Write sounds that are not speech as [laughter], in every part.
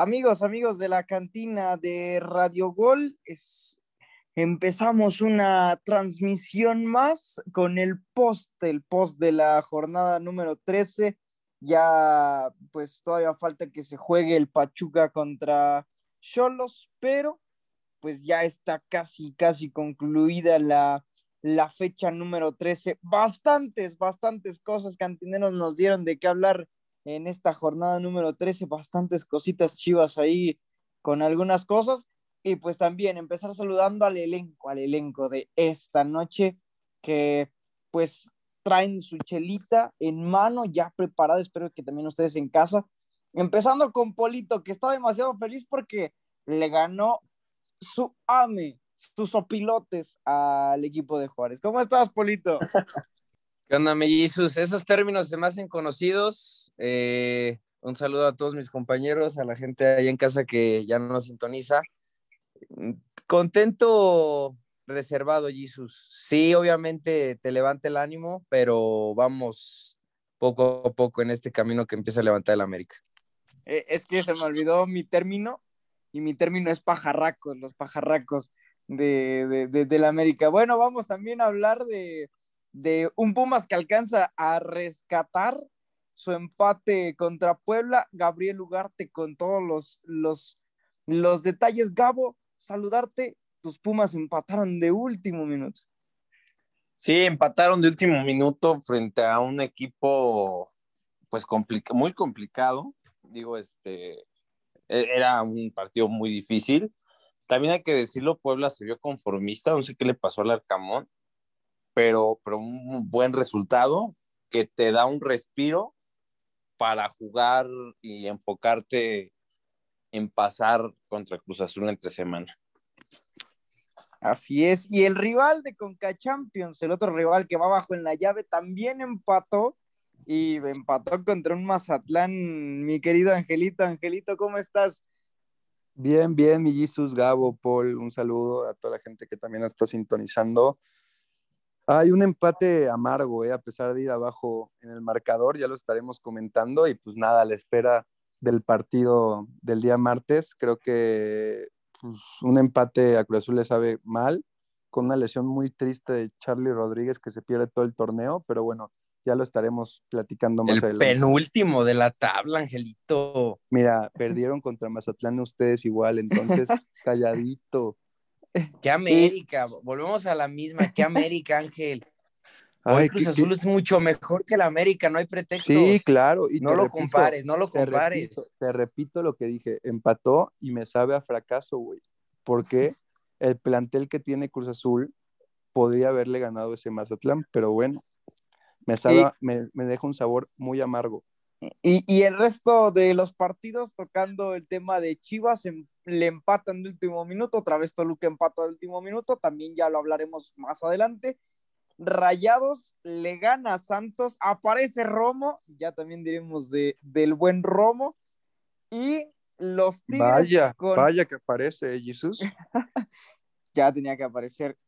Amigos, amigos de la cantina de Radio Gol, es, empezamos una transmisión más con el post, el post de la jornada número 13. Ya, pues todavía falta que se juegue el Pachuca contra Cholos, pero pues ya está casi, casi concluida la, la fecha número 13. Bastantes, bastantes cosas cantineros nos dieron de qué hablar en esta jornada número 13, bastantes cositas chivas ahí con algunas cosas. Y pues también empezar saludando al elenco, al elenco de esta noche, que pues traen su chelita en mano, ya preparada, espero que también ustedes en casa. Empezando con Polito, que está demasiado feliz porque le ganó su AME, sus opilotes al equipo de Juárez. ¿Cómo estás, Polito? [laughs] ¿Qué onda? Esos términos se me hacen conocidos. Eh, un saludo a todos mis compañeros, a la gente ahí en casa que ya nos sintoniza. Contento, reservado, Jesus. Sí, obviamente te levanta el ánimo, pero vamos poco a poco en este camino que empieza a levantar el América. Eh, es que se me olvidó mi término, y mi término es pajarracos, los pajarracos de, de, de la América. Bueno, vamos también a hablar de, de un Pumas que alcanza a rescatar su empate contra Puebla. Gabriel Ugarte con todos los, los, los detalles. Gabo, saludarte. Tus Pumas empataron de último minuto. Sí, empataron de último minuto frente a un equipo pues muy complicado. Digo, este e-, era un partido muy difícil. También hay que decirlo, Puebla se vio conformista, no sé qué le pasó al Arcamón, pero, pero un buen resultado que te da un respiro para jugar y enfocarte en pasar contra Cruz Azul entre semana. Así es, y el rival de Conca Champions, el otro rival que va abajo en la llave, también empató y empató contra un Mazatlán, mi querido Angelito. Angelito, ¿cómo estás? Bien, bien, mi Jesus, Gabo, Paul, un saludo a toda la gente que también está sintonizando. Hay un empate amargo, ¿eh? a pesar de ir abajo en el marcador, ya lo estaremos comentando y pues nada, a la espera del partido del día martes, creo que pues, un empate a Cruz Azul le sabe mal, con una lesión muy triste de Charlie Rodríguez que se pierde todo el torneo, pero bueno, ya lo estaremos platicando más el adelante. Penúltimo de la tabla, Angelito. Mira, perdieron contra Mazatlán ustedes igual, entonces [laughs] calladito. [laughs] ¿Qué América? Volvemos a la misma. ¿Qué América, Ángel? [laughs] Hoy Cruz Azul es mucho mejor que la América, no hay pretexto. Sí, claro. Y no lo compares, no lo compares. Te repito, lo que dije, empató y me sabe a fracaso, güey. Porque [laughs] el plantel que tiene Cruz Azul podría haberle ganado ese Mazatlán, pero bueno, me, sabe, me, me deja un sabor muy amargo. Y, y, el resto de los partidos tocando el tema de Chivas, em, le empatan de último minuto, otra vez Toluca empata de último minuto, también ya lo hablaremos más adelante. Rayados le gana a Santos, aparece Romo, ya también diremos de, del buen Romo, y los Tigres. Vaya, vaya que aparece Jesús. [laughs] ya tenía que aparecer.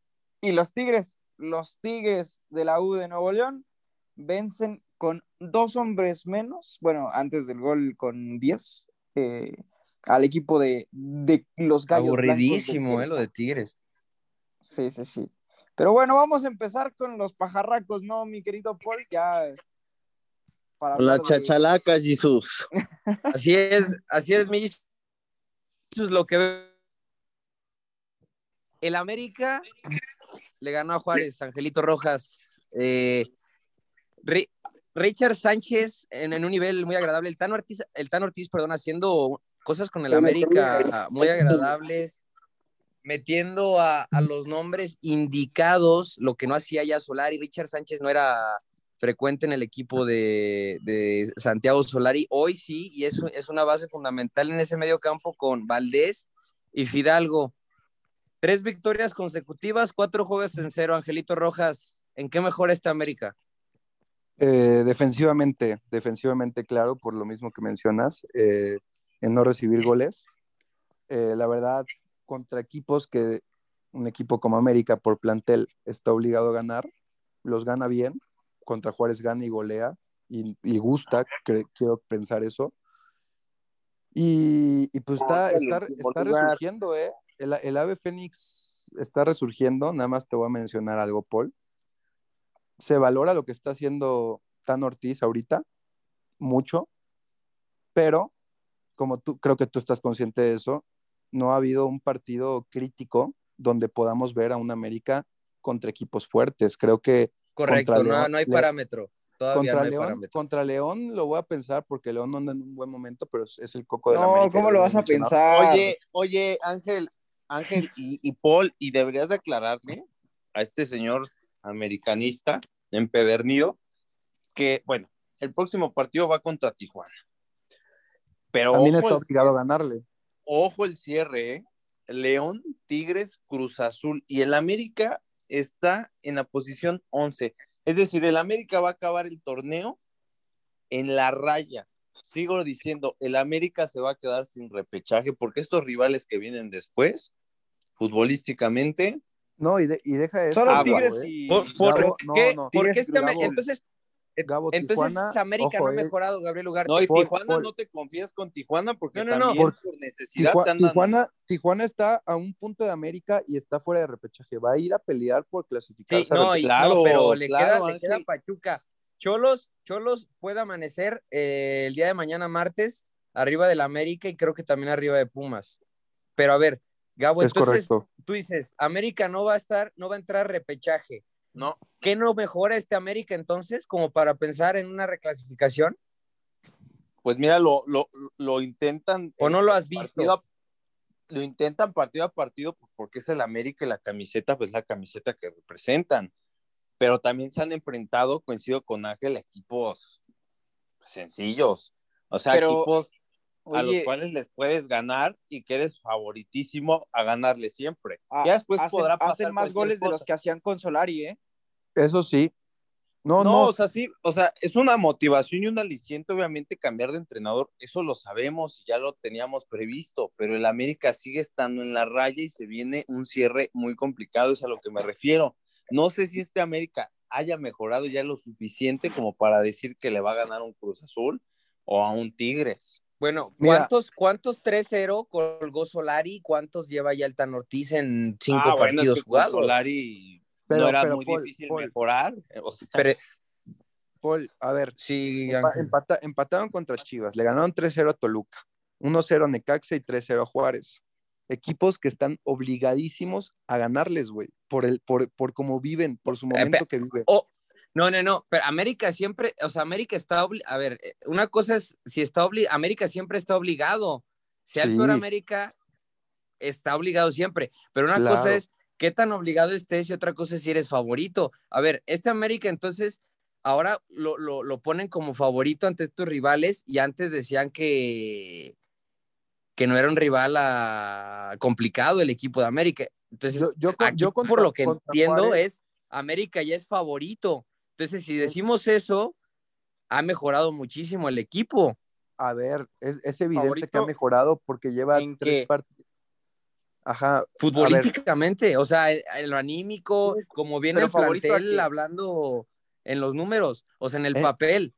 Y los Tigres, los Tigres de la U de Nuevo León, vencen con dos hombres menos, bueno, antes del gol con 10, eh, al equipo de, de los Gallos. Aburridísimo, eh, lo de Tigres. Sí, sí, sí. Pero bueno, vamos a empezar con los pajarracos, ¿no, mi querido Paul? Ya. Para la chachalaca, de... Jesús. [laughs] así es, así es, mi Jesús, lo que. El América le ganó a Juárez, Angelito Rojas. Eh, Richard Sánchez en, en, un nivel muy agradable. El Tan Ortiz, el Tan Ortiz, perdón, haciendo cosas con el América muy agradables, metiendo a, a, los nombres indicados, lo que no hacía ya Solari. Richard Sánchez no era frecuente en el equipo de, de Santiago Solari. Hoy sí, y es, es una base fundamental en ese medio campo con Valdés y Fidalgo. Tres victorias consecutivas, cuatro juegos en cero. Angelito Rojas, ¿en qué mejora esta América? Eh, defensivamente, defensivamente, claro, por lo mismo que mencionas, eh, en no recibir goles. Eh, la verdad, contra equipos que un equipo como América por plantel está obligado a ganar, los gana bien. Contra Juárez gana y golea y, y gusta, quiero pensar eso. Y, y pues está, resurgiendo, ¿eh? El, el ave fénix está resurgiendo, nada más te voy a mencionar algo, Paul. Se valora lo que está haciendo Tan Ortiz ahorita, mucho, pero como tú, creo que tú estás consciente de eso, no ha habido un partido crítico donde podamos ver a un América contra equipos fuertes. Creo que Correcto, no, León- no hay parámetro. Todavía contra no hay León, parámetro. contra León lo voy a pensar porque León no anda en un buen momento, pero es, es el coco de la No, América. ¿cómo ya lo vas a pensar? Oye, oye, Ángel, Ángel y, y Paul, y deberías de aclararle a este señor americanista empedernido que, bueno, el próximo partido va contra Tijuana. Pero También está obligado a ganarle. ojo el cierre, ¿eh? León, Tigres, Cruz Azul y el América está en la posición 11. Es decir, el América va a acabar el torneo en la raya. Sigo diciendo, el América se va a quedar sin repechaje porque estos rivales que vienen después, futbolísticamente, No, y, de- y deja eso. Solo Tigres ¿eh? y... ¿Por, por Gabo, qué? no. ¿Por Tigres qué y este Azul. entonces, Gabo, entonces Tijuana, América ojo, no ha eh. mejorado, Gabriel Ugarte. no, y Tijuana no te confías con Tijuana porque No, no, no. también Por- por necesidad Tijua- te andan- Tijuana, Tijuana está a un punto de América y está fuera de repechaje. Va a ir a pelear por Sí, clasificarse. a no, y- Claro, no, pero le, claro, queda, le queda. Pachuca. Cholos, Cholos puede amanecer eh, el día de mañana martes arriba del América y creo que también arriba de Pumas. Pero a ver, Gabo, es entonces correcto. Tú dices, América no va a estar, no va a entrar repechaje. No, ¿Qué no mejora este América entonces como para pensar en una reclasificación? pues mira, lo, lo, lo intentan. ¿O no lo has visto? a- lo intentan partido a partido pues, porque es el América y la camiseta, pues la camiseta que representan. Pero también se han enfrentado, coincido con Ángel, equipos sencillos. O sea, Pero, equipos a los cuales les puedes ganar y que eres favoritísimo a ganarle siempre. ah, ya después hacen, podrá pasar hacen más goles de los que hacían con Solari, ¿eh? Eso sí. No, No, no. o sea, sí, o sea, es una motivación y un aliciente, obviamente, cambiar de entrenador, eso lo sabemos y ya lo teníamos previsto, pero el América sigue estando en la raya y se viene un cierre muy complicado, es a lo que me refiero. No sé si este América haya mejorado ya lo suficiente como para decir que le va a ganar un Cruz Azul o a un Tigres. Bueno, Mira. ¿cuántos, cuántos 3-0 colgó Solari? ¿Cuántos lleva ya el Tan Ortiz en cinco Ah, bueno, es partidos que jugados? Solari Pero- no era pero, muy Paul, difícil Paul. mejorar. o sea, Pero Paul, a ver, sí, empata- empataron contra Chivas, le ganaron 3-0 a Toluca, 1-0 a Necaxa y 3-0 a Juárez. Equipos que están obligadísimos a ganarles, güey, por el, por, por cómo viven, por su momento pe- que viven. Oh, no, no, no, pero América siempre, o sea, América está a ver, eh, una cosa es si está obligado, América siempre está obligado. Sea el peor. América, está obligado siempre. Pero una Claro. cosa es qué tan obligado estés y otra cosa es si eres favorito. A ver, este América entonces ahora lo, lo, lo ponen como favorito ante estos rivales y antes decían que, que no era un rival ah, complicado el equipo de América. Entonces, Yo- yo aquí, yo contra- por lo que entiendo Juárez- es América ya es favorito. Entonces, si decimos eso, ha mejorado muchísimo el equipo. A ver, es, es evidente que ha ¿Favorito? mejorado porque lleva ¿En tres partidos. Ajá, a Futbolísticamente, o sea, en, lo anímico, como viene Pero el favorito a plantel hablando en los números, o sea, en el Eh, papel,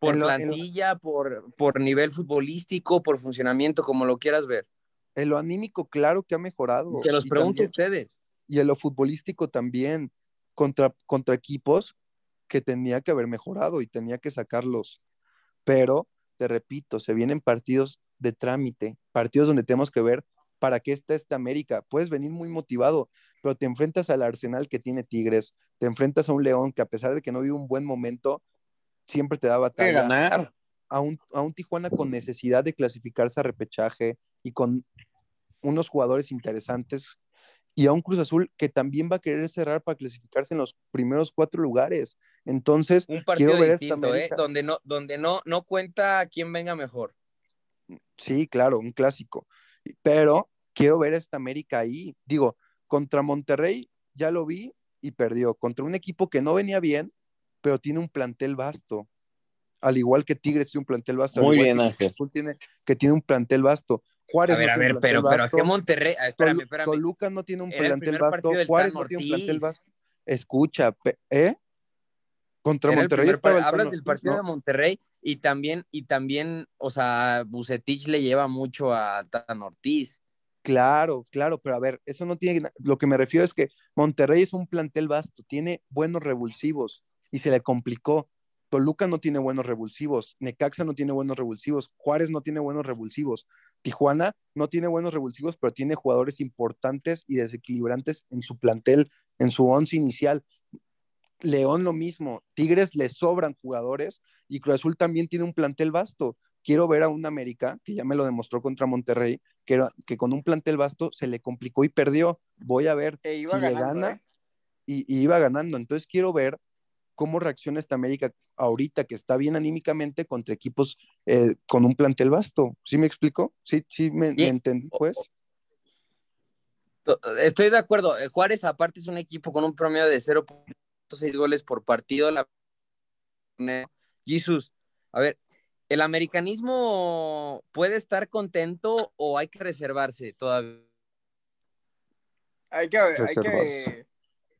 por lo- en lo- plantilla, por, por nivel futbolístico, por funcionamiento, como lo quieras ver. en lo anímico, claro que ha mejorado. Se los y pregunto a también- ustedes. y en lo futbolístico también, contra, contra equipos que tenía que haber mejorado y tenía que sacarlos. Pero, te repito, se vienen partidos de trámite, partidos donde tenemos que ver para qué está esta América. Puedes venir muy motivado, pero te enfrentas al Arsenal que tiene Tigres, te enfrentas a un León que a pesar de que no vive un buen momento, siempre te da batalla ganar. a un, a un Tijuana con necesidad de clasificarse a repechaje y con unos jugadores interesantes y a un Cruz Azul que también va a querer cerrar para clasificarse en los primeros cuatro lugares. Entonces, Un partido quiero ver esta distinto, ¿eh? América. Donde no, donde no, no cuenta quién venga mejor. sí, claro, un clásico. Pero quiero ver a esta América ahí. Digo, contra Monterrey ya lo vi y perdió. Contra un equipo que no venía bien, pero tiene un plantel vasto. Al igual que Tigres tiene un plantel vasto. Muy bien, que Ángel. Azul tiene, que tiene un plantel vasto. Juárez A ver, no a ver, pero, pero vasto. ¿qué Monterrey? Ah, Espérame, espérame. Toluca no tiene un Era plantel vasto. Juárez no tiene un plantel vasto. Escucha, pe- ¿eh? Contra Era Monterrey primer Hablas del partido ¿no? de Monterrey y también, y también, o sea, Bucetich le lleva mucho a Tan Ortiz. Claro, claro, pero a ver, eso no tiene, lo que me refiero es que Monterrey es un plantel vasto, tiene buenos revulsivos y se le complicó. Toluca no tiene buenos revulsivos, Necaxa no tiene buenos revulsivos, Juárez no tiene buenos revulsivos, Tijuana no tiene buenos revulsivos, pero tiene jugadores importantes y desequilibrantes en su plantel, en su once inicial. León lo mismo, Tigres le sobran jugadores y Cruz Azul también tiene un plantel vasto. Quiero ver a un América, que ya me lo demostró contra Monterrey, que, que con un plantel vasto se le complicó y perdió. Voy a ver E iba si le gana ¿eh? y, y iba ganando. Entonces quiero ver cómo reacciona esta América ahorita que está bien anímicamente contra equipos eh, con un plantel vasto. ¿Sí me explico? ¿Sí, sí me, me entendí, pues? To- Estoy de acuerdo. eh, Juárez, aparte, es un equipo con un promedio de 0.6 goles por partido. La... Jesus, a ver, ¿el americanismo puede estar contento o hay que reservarse todavía? Hay que, hay que,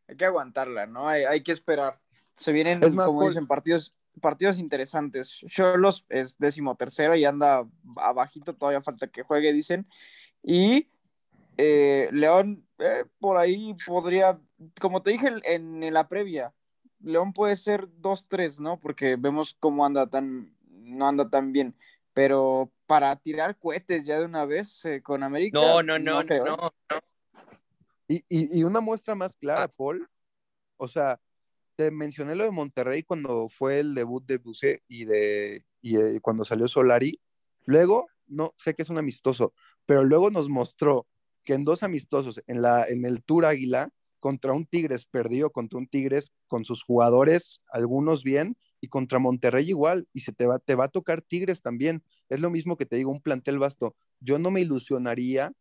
hay que aguantarla, ¿no? Hay, hay que esperar. Se vienen, Es más, como Paul- dicen, partidos, partidos interesantes. Cholos es décimo tercero y anda abajito, todavía falta que juegue, dicen. Y eh, León, eh, por ahí podría, como te dije en, en la previa, León puede ser 2-3, ¿no? Porque vemos cómo anda tan, no anda tan bien. Pero para tirar cohetes ya de una vez eh, con América. No, no, no, no, creo. no. Y, y, y una muestra más clara, Ah. Paul, o sea, te mencioné lo de Monterrey cuando fue el debut de Buce y de y, eh, cuando salió Solari. Luego, no sé que es un amistoso, pero luego nos mostró que en dos amistosos, en, la, en el Tour Águila, contra un Tigres perdido, contra un Tigres con sus jugadores, algunos bien, y contra Monterrey igual, y se te va, te va a tocar Tigres también. Es lo mismo que te digo, un plantel vasto. Yo no me ilusionaría,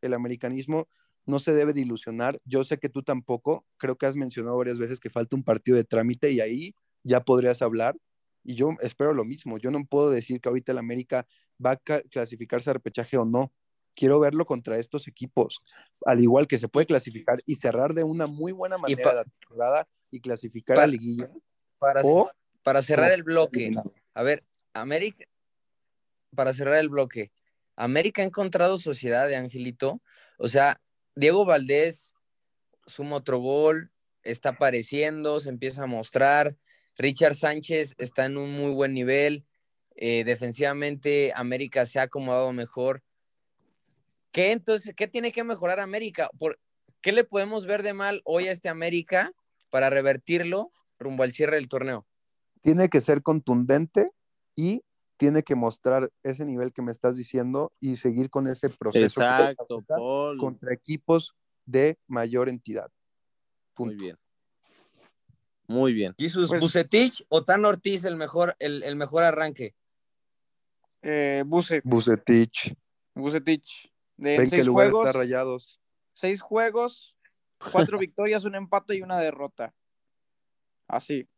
el americanismo no se debe de ilusionar. Yo sé que tú tampoco, creo que has mencionado varias veces que falta un partido de trámite y ahí ya podrías hablar. Y yo espero lo mismo. Yo no puedo decir que ahorita el América va a ca- clasificarse a repechaje o no. Quiero verlo contra estos equipos. Al igual que se puede clasificar y cerrar de una muy buena manera pa- la temporada y clasificar a liguilla. Para, O- para cerrar el bloque, eliminado. a ver, América, para cerrar el bloque, América ha encontrado sociedad de Angelito. O sea, Diego Valdés suma otro gol, está apareciendo, se empieza a mostrar. Richard Sánchez está en un muy buen nivel. eh, defensivamente, América se ha acomodado mejor. ¿Qué entonces, qué tiene que mejorar América? ¿Por, ¿Qué le podemos ver de mal hoy a este América para revertirlo rumbo al cierre del torneo? Tiene que ser contundente y tiene que mostrar ese nivel que me estás diciendo y seguir con ese proceso. Exacto, Paul. contra equipos de mayor entidad. Muy bien. Muy bien. Jesus Pues- Bucetich o Tan Ortiz el mejor, el, el mejor arranque. Eh, Buse, Bucetich. Bucetich. De que seis lugar juegos, está rayados. seis juegos, cuatro [laughs] victorias, un empate y una derrota. Así.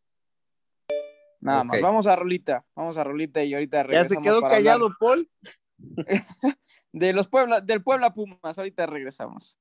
Nada más. Vamos a Rolita. Vamos a Rolita y ahorita Ya regresamos. se quedó callado, hablar Paul. [laughs] De los Puebla, del Puebla Pumas. Ahorita regresamos.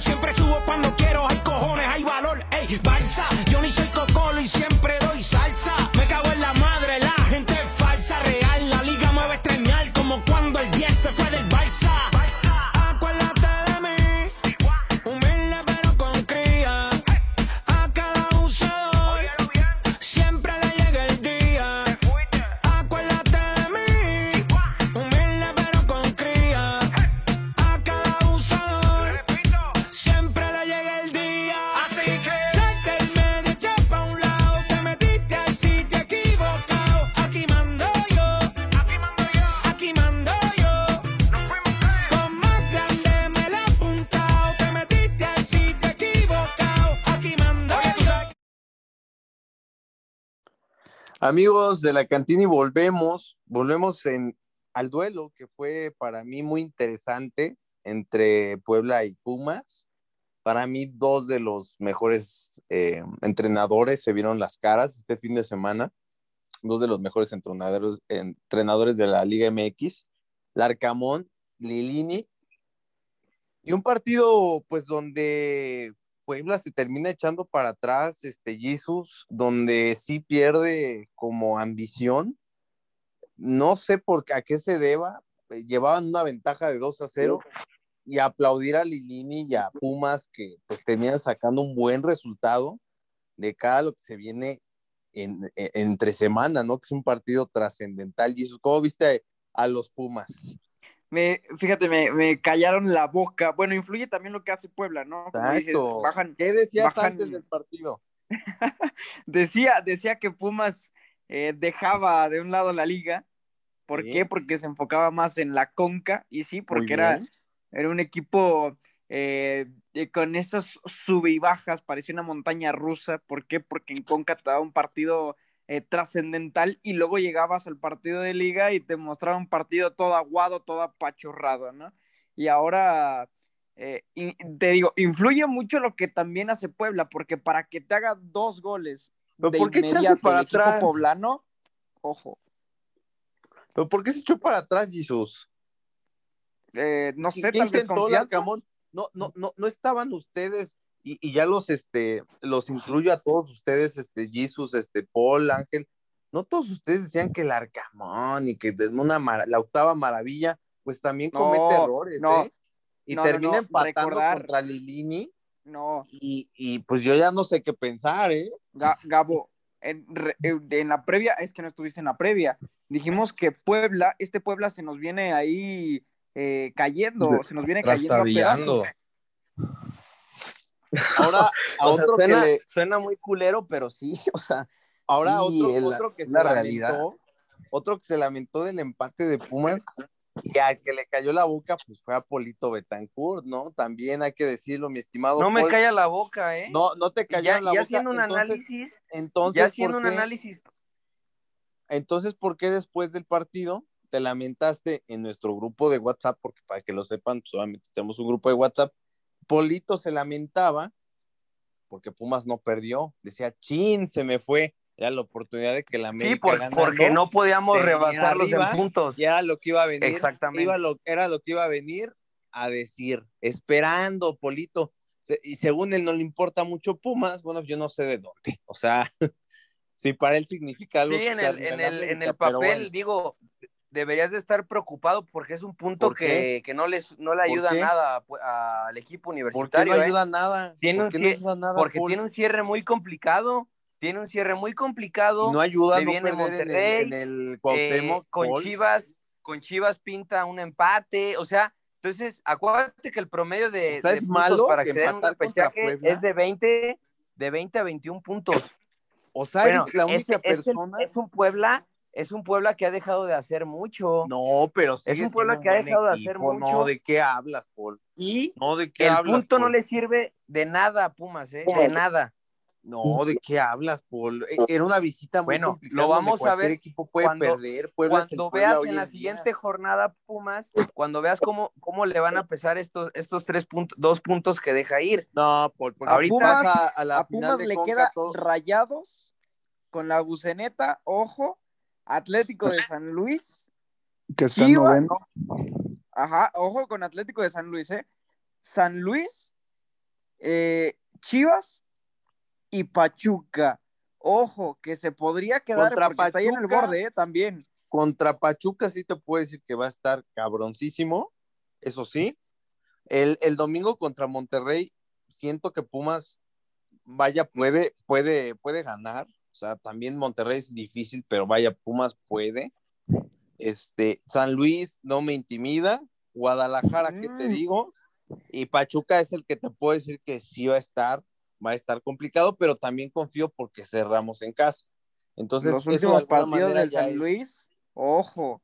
siempre subo cuando quiero, hay cojones, hay valor, ey, balsa, yo ni soy cojones. Amigos de la cantina y volvemos, volvemos al duelo que fue para mí muy interesante entre Puebla y Pumas. Para mí dos de los mejores eh, entrenadores se vieron las caras este fin de semana, dos de los mejores entrenadores, entrenadores de la Liga MX, Larcamón, Lilini, y un partido pues donde Puebla se termina echando para atrás, este Jesus, donde sí pierde como ambición. No sé por qué, a qué se deba. eh, Llevaban una ventaja de 2 a 0 y aplaudir a Lilini y a Pumas que pues terminan sacando un buen resultado de cara a lo que se viene en, en- entre semana, ¿no? Que es un partido trascendental. Jesus, ¿cómo viste a los Pumas? Me, fíjate, me, me callaron la boca. Bueno, influye también lo que hace Puebla, ¿no? Dices, bajan, ¿Qué decías bajan- antes del [laughs] partido? decía, decía que Pumas eh, dejaba de un lado la liga. ¿Por qué? Porque se enfocaba más en la conca, y sí, porque era, era un equipo eh, eh, con esas sube y bajas, parecía una montaña rusa. ¿Por qué? Porque en conca te daba un partido eh, trascendental y luego llegabas al partido de liga y te mostraba un partido todo aguado, todo apachurrado, ¿no? Y ahora, eh, y- te digo, influye mucho lo que también hace Puebla, porque para que te haga dos goles ¿Pero de por qué para atrás? poblano, ojo, ¿Pero por qué se echó para atrás, Jesus? eh, no sé, ¿Quién tal vez? No, no, no, no estaban ustedes, y, y ya los, este, los incluyo a todos ustedes, este, Jesus, este, Paul, Ángel, no todos ustedes decían que el Arcamón y que una la octava maravilla, pues también No, comete errores, no. ¿eh? Y No, termina no, empatando recordar. contra Lilini, No, y, y pues yo ya no sé qué pensar, ¿eh? Ga- Gabo, en, re- en la previa, es que no estuviste en la previa, dijimos que Puebla, este Puebla se nos viene ahí eh, cayendo, se nos viene cayendo a pedazos. Ahora, [laughs] a O sea, otro suena, que le, suena muy culero, pero sí, [laughs] o sea, Ahora Sí, otro, es la- otro que se la lamentó, otro que se lamentó del empate de Pumas y al que le cayó la boca, pues fue a Polito Betancourt, ¿no? También hay que decirlo, mi estimado. no me calla la boca, ¿eh? No, no te cayó ya, la ya boca. haciendo un entonces, análisis, entonces, ya haciendo ¿por un análisis, entonces, ¿por qué después del partido te lamentaste en nuestro grupo de WhatsApp? Porque para que lo sepan, solamente tenemos un grupo de WhatsApp. Polito se lamentaba porque Pumas no perdió. Decía, chin, se me fue. Era la oportunidad de que la América sí, por- ganando, porque no podíamos rebasarlos arriba, en puntos. y era lo que iba a venir. Exactamente. Iba lo, era lo que iba a venir a decir, esperando, Polito. Se- Y según él no le importa mucho Pumas, bueno, yo no sé de dónde. O sea, [laughs] si para él significa algo. Sí, en el, en el, en el papel, bueno. digo, deberías de estar preocupado porque es un punto ¿Por que, que no, les, no le ¿Por ayuda nada pu- al equipo ¿Por qué universitario. no ¿eh? ayuda nada? Tiene ¿Por no ayuda nada? Porque Paul? tiene un cierre muy complicado. Tiene un cierre muy complicado. Y no ayuda a no viene perder en el, Monterrey, en el eh, Cuauhtémoc. con Paul. Chivas, con Chivas pinta un empate. O sea, entonces, acuérdate que el promedio de, O sea, de es puntos malo para que acceder a un empatar contra repechaje Puebla. es de 20, de 20 a 21 puntos. O sea, Bueno, eres la única es, el- persona. es un Puebla, es un Puebla que ha dejado de hacer mucho. No, pero Es sigue un pueblo siendo que ha dejado de hacer mucho. No, ¿de qué hablas, Paul? Y No, ¿de qué el hablas, punto no le sirve de nada a Pumas, ¿eh? De nada. No, ¿de qué hablas, Paul? E- Era una visita muy Bueno, complicada. lo donde vamos a ver equipo puede cuando- perder. Puebla es Cuando Puebla veas en la día. siguiente jornada Pumas, cuando veas cómo, cómo le van a pesar estos, estos tres puntos, dos puntos que deja ir. No, Paul, porque Ahorita- Pumas a, a la a final Pumas de le Conca queda todos- rayados con la buceneta, ojo, Atlético de San Luis, Que está en noveno. ajá, ojo con Atlético de San Luis, ¿eh? San Luis, eh, Chivas y Pachuca. Ojo, que se podría quedar Contra porque está ahí en el borde, ¿eh? También. Contra Pachuca sí te puedo decir que va a estar cabroncísimo, eso sí. El, el domingo contra Monterrey, siento que Pumas, vaya, puede, puede, puede ganar. O sea, también Monterrey es difícil, pero vaya, Pumas puede. Este, San Luis no me intimida. Guadalajara, ¿qué te Mm. digo? Y Pachuca es el que te puedo decir que sí va a estar, va a estar complicado, pero también confío porque cerramos en casa. Entonces, Los de últimos alguna partidos ya San es- Luis, ojo,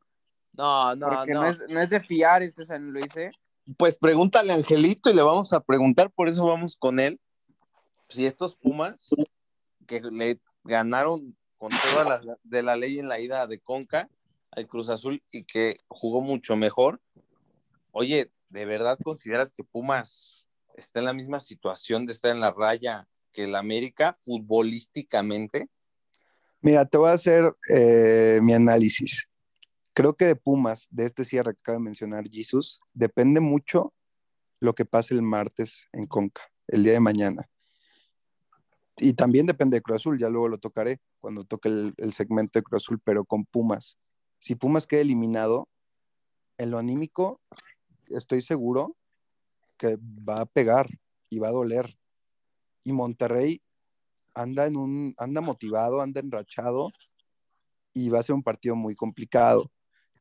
No, no, porque no. no. es, no es de fiar este San Luis, ¿eh? Pues pregúntale a Angelito y le vamos a preguntar, por eso vamos con él. Si estos Pumas que le ganaron con toda la, de la ley en la ida de Conca al Cruz Azul y que jugó mucho mejor. Oye, ¿de verdad consideras que Pumas está en la misma situación de estar en la raya que el América futbolísticamente? Mira, te voy a hacer eh, mi análisis. Creo que de Pumas, de este cierre que acaba de mencionar Jesus, depende mucho lo que pase el martes en Conca, el día de mañana. Y también depende de Cruz Azul, ya luego lo tocaré cuando toque el, segmento de Cruz Azul, pero con Pumas. Si Pumas queda eliminado, en lo anímico, estoy seguro que va a pegar y va a doler. Y Monterrey anda en un, anda motivado, anda enrachado y va a ser un partido muy complicado.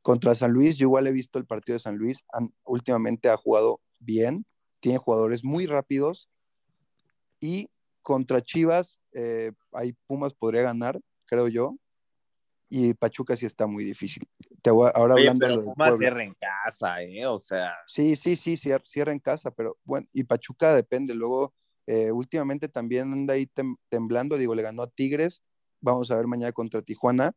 Contra San Luis, yo igual he visto el partido de San Luis, han- últimamente ha jugado bien, tiene jugadores muy rápidos y contra Chivas, eh, ahí Pumas podría ganar, creo yo, y Pachuca sí está muy difícil. Te voy a- ahora Oye, hablando de pero del Pumas cierra en casa, ¿eh? O sea, Sí, sí, sí, cier- cierra en casa, pero bueno, y Pachuca depende. Luego, eh, últimamente también anda ahí tem- temblando, digo, le ganó a Tigres, vamos a ver mañana contra Tijuana,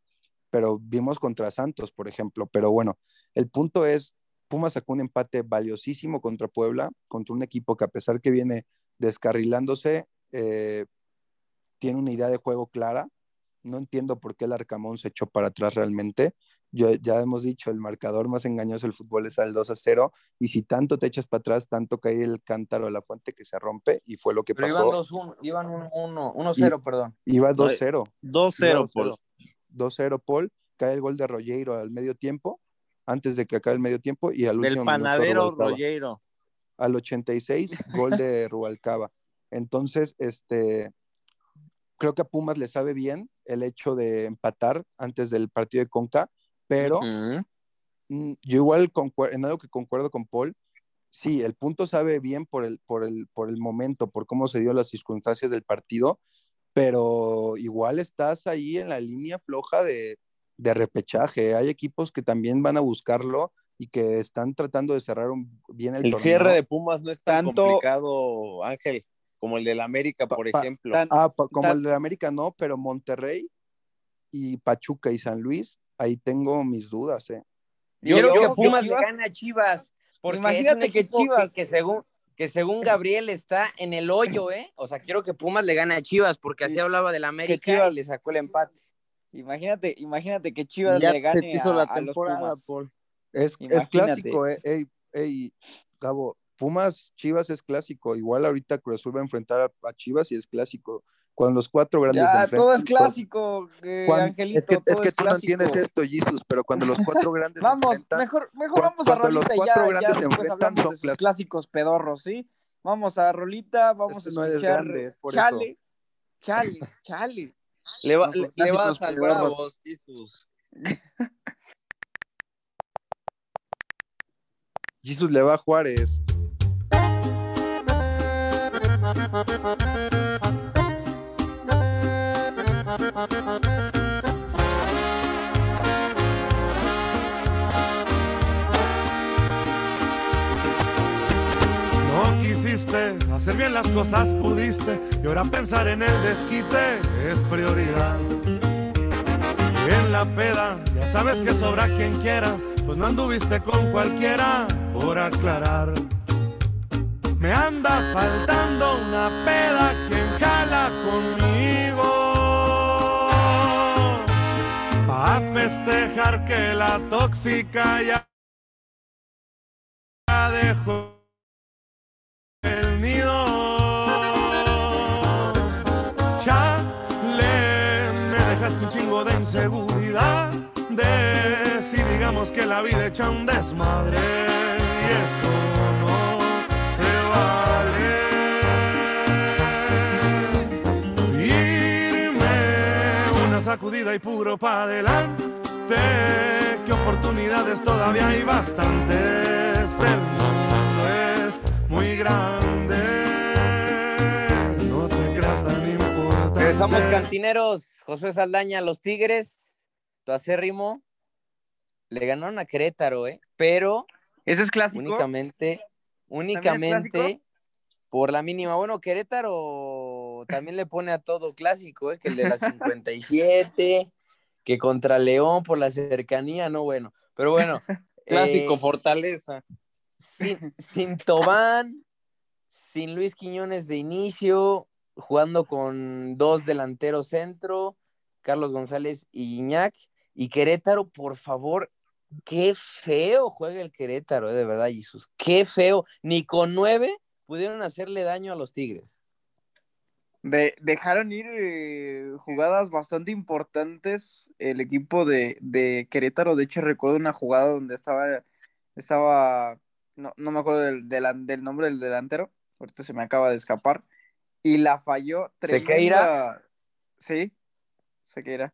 pero vimos contra Santos, por ejemplo. Pero bueno, el punto es, Pumas sacó un empate valiosísimo contra Puebla, contra un equipo que a pesar que viene descarrilándose, eh, tiene una idea de juego clara. No entiendo por qué el Arcamón se echó para atrás realmente. Yo, ya hemos dicho, el marcador más engañoso del fútbol es al 2 a 0 y si tanto te echas para atrás, tanto cae el cántaro de la fuente que se rompe y fue lo que Pero pasó. iban 2-1, iban 1-1, 1-0, perdón. Iba No, 2-0, 2-0 por 2-0 Paul, cae el gol de Rollero al medio tiempo, antes de que acabe el medio tiempo y al del último panadero. Rollero. Al 86, gol de Rubalcaba. Entonces, este, creo que a Pumas le sabe bien el hecho de empatar antes del partido de Conca, pero. Mm, yo igual en algo que concuerdo con Paul, sí, el punto sabe bien por el, por el, por el momento, por cómo se dio las circunstancias del partido, pero igual estás ahí en la línea floja de, de repechaje. Hay equipos que también van a buscarlo y que están tratando de cerrar un- bien el, El torneo. cierre de Pumas no es tan Tanto- complicado, Ángel, como el del América, por pa- ejemplo. tan- Ah, pa- como Tan- el de América no, pero Monterrey y Pachuca y San Luis, ahí tengo mis dudas, ¿eh? Yo- que Pumas le gane a Chivas. Porque Imagínate es un que Chivas- Que, que según, que según Gabriel está en el hoyo, ¿eh? O sea, quiero que Pumas le gane a Chivas, porque así Sí. hablaba del América Chivas- y le sacó el empate. Imagínate, imagínate que Chivas Ya le gane hizo a, la a los Pumas. Paul. Es, es clásico, eh. Ey, ey, Gabo, Pumas, Chivas es clásico. Igual ahorita Cruz Azul va a enfrentar a, a Chivas y es clásico. Cuando los cuatro grandes Ya, enfrentan, todo es clásico, eh, cuando- Angelito. es que, es todo que tú no clásico. entiendes esto, Jesus, pero cuando los cuatro grandes Vamos, enfrentan, mejor, mejor vamos a cuando los Rolita y cuatro ya, grandes ya se enfrentan, son de clásicos. clásicos pedorros, ¿sí? Vamos a Rolita, vamos Es que a no eres escuchar grande, es por Chale, Chale, Chale. Le, va- No, le, le vas al. Bravos, Jesús. Jesus le va a Juárez. No quisiste hacer bien las cosas, pudiste. Y ahora pensar en el desquite es prioridad. Y en la peda, ya sabes que sobra quien quiera. Pues no anduviste con cualquiera por aclarar. Me anda faltando una peda quien jala conmigo. Pa' festejar que la tóxica ya dejó el nido. Chale, me dejaste un chingo de inseguridad. De si digamos que la vida echa un desmadre. Y eso sacudida y puro pa' adelante. Que oportunidades todavía hay bastantes. El mundo es muy grande. No te creas tan importante. Regresamos cantineros, Josué Saldaña, los Tigres, tu acérrimo, le ganaron a Querétaro, ¿eh? Pero Ese es clásico. únicamente, únicamente por la mínima. Bueno, Querétaro también le pone a todo clásico, ¿eh? que el de la 57, que contra León por la cercanía, no bueno. Pero bueno. [laughs] Clásico eh, Fortaleza. sin, sin Tobán, sin Luis Quiñones de inicio, jugando con dos delanteros centro, Carlos González y Iñac. Y Querétaro, por favor, qué feo juega el Querétaro, eh, de verdad, Jesús. Qué feo. Ni con nueve pudieron hacerle daño a los Tigres. De- dejaron ir eh, jugadas bastante importantes el equipo de, de Querétaro. De hecho, recuerdo una jugada donde estaba, estaba no, no me acuerdo del, delan- del nombre del delantero, ahorita se me acaba de escapar, y la falló ¿Sequeira? tremenda. Sí, Sequeira.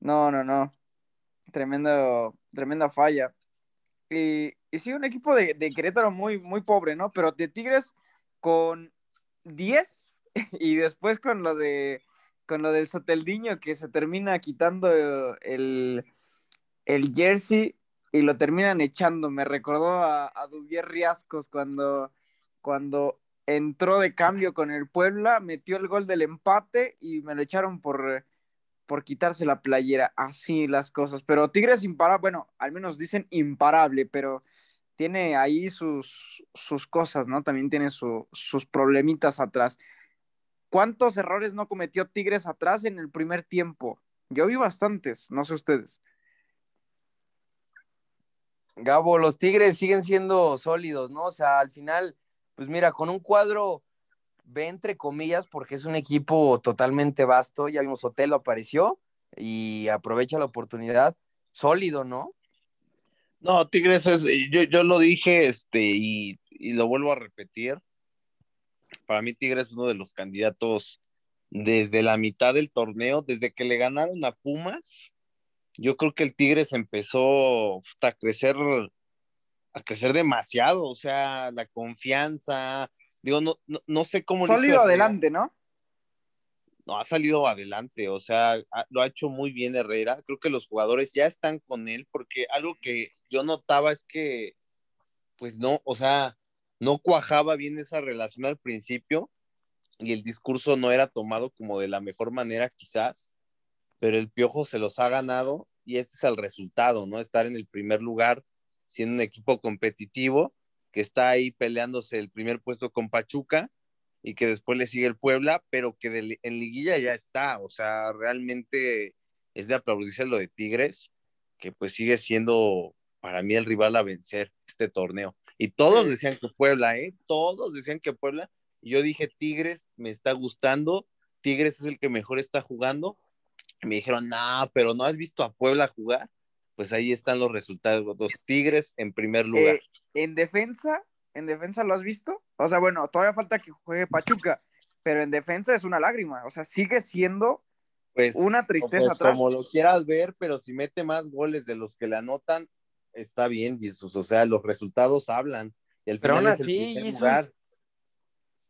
No, no, no. Tremendo, tremenda falla. Y, y sí, un equipo de, de Querétaro muy, muy pobre, ¿no? Pero de Tigres con 10 [laughs] y después con lo de con lo del Soteldiño que se termina quitando el, el jersey y lo terminan echando. Me recordó a, a Duvier Riascos cuando, cuando entró de cambio con el Puebla, metió el gol del empate y me lo echaron por, por quitarse la playera. Así las cosas. Pero Tigres imparable, bueno, al menos dicen imparable, pero tiene ahí sus, sus cosas, ¿no? También tiene su- sus problemitas atrás. ¿Cuántos errores no cometió Tigres atrás en el primer tiempo? Yo vi bastantes, no sé ustedes. Gabo, los Tigres siguen siendo sólidos, ¿no? O sea, al final, pues mira, con un cuadro ve entre comillas, porque es un equipo totalmente vasto, ya vimos Otelo apareció y aprovecha la oportunidad, sólido, ¿no? No, Tigres es, yo, yo lo dije, este, y, y lo vuelvo a repetir. Para mí, Tigres es uno de los candidatos desde la mitad del torneo, desde que le ganaron a Pumas. Yo creo que el Tigres empezó a crecer, a crecer demasiado, o sea, la confianza. Digo, no, no, no sé cómo Sólido Herrera. adelante, ¿no? no, ha salido adelante, o sea, ha- lo ha hecho muy bien Herrera. Creo que los jugadores ya están con él, porque algo que yo notaba es que, pues no, o sea, no cuajaba bien esa relación al principio y el discurso no era tomado como de la mejor manera quizás, pero el Piojo se los ha ganado y este es el resultado, ¿no? Estar en el primer lugar siendo un equipo competitivo que está ahí peleándose el primer puesto con Pachuca y que después le sigue el Puebla, pero que en liguilla ya está, o sea, realmente es de aplaudirse lo de Tigres, que pues sigue siendo para mí el rival a vencer este torneo. Y todos decían que Puebla, ¿eh? Todos decían que Puebla, y yo dije, Tigres me está gustando, Tigres es el que mejor está jugando, y me dijeron, no, pero no has visto a Puebla jugar, pues ahí están los resultados, los Tigres en primer lugar. Eh, en defensa, en defensa lo has visto. O sea, bueno, todavía falta que juegue Pachuca, pero en defensa es una lágrima. O sea, sigue siendo pues una tristeza pues, atrás. como lo quieras ver, pero si mete más goles de los que le anotan, está bien, Jesús. O sea, los resultados hablan. Y al Pero final aún es así, primer Jesús.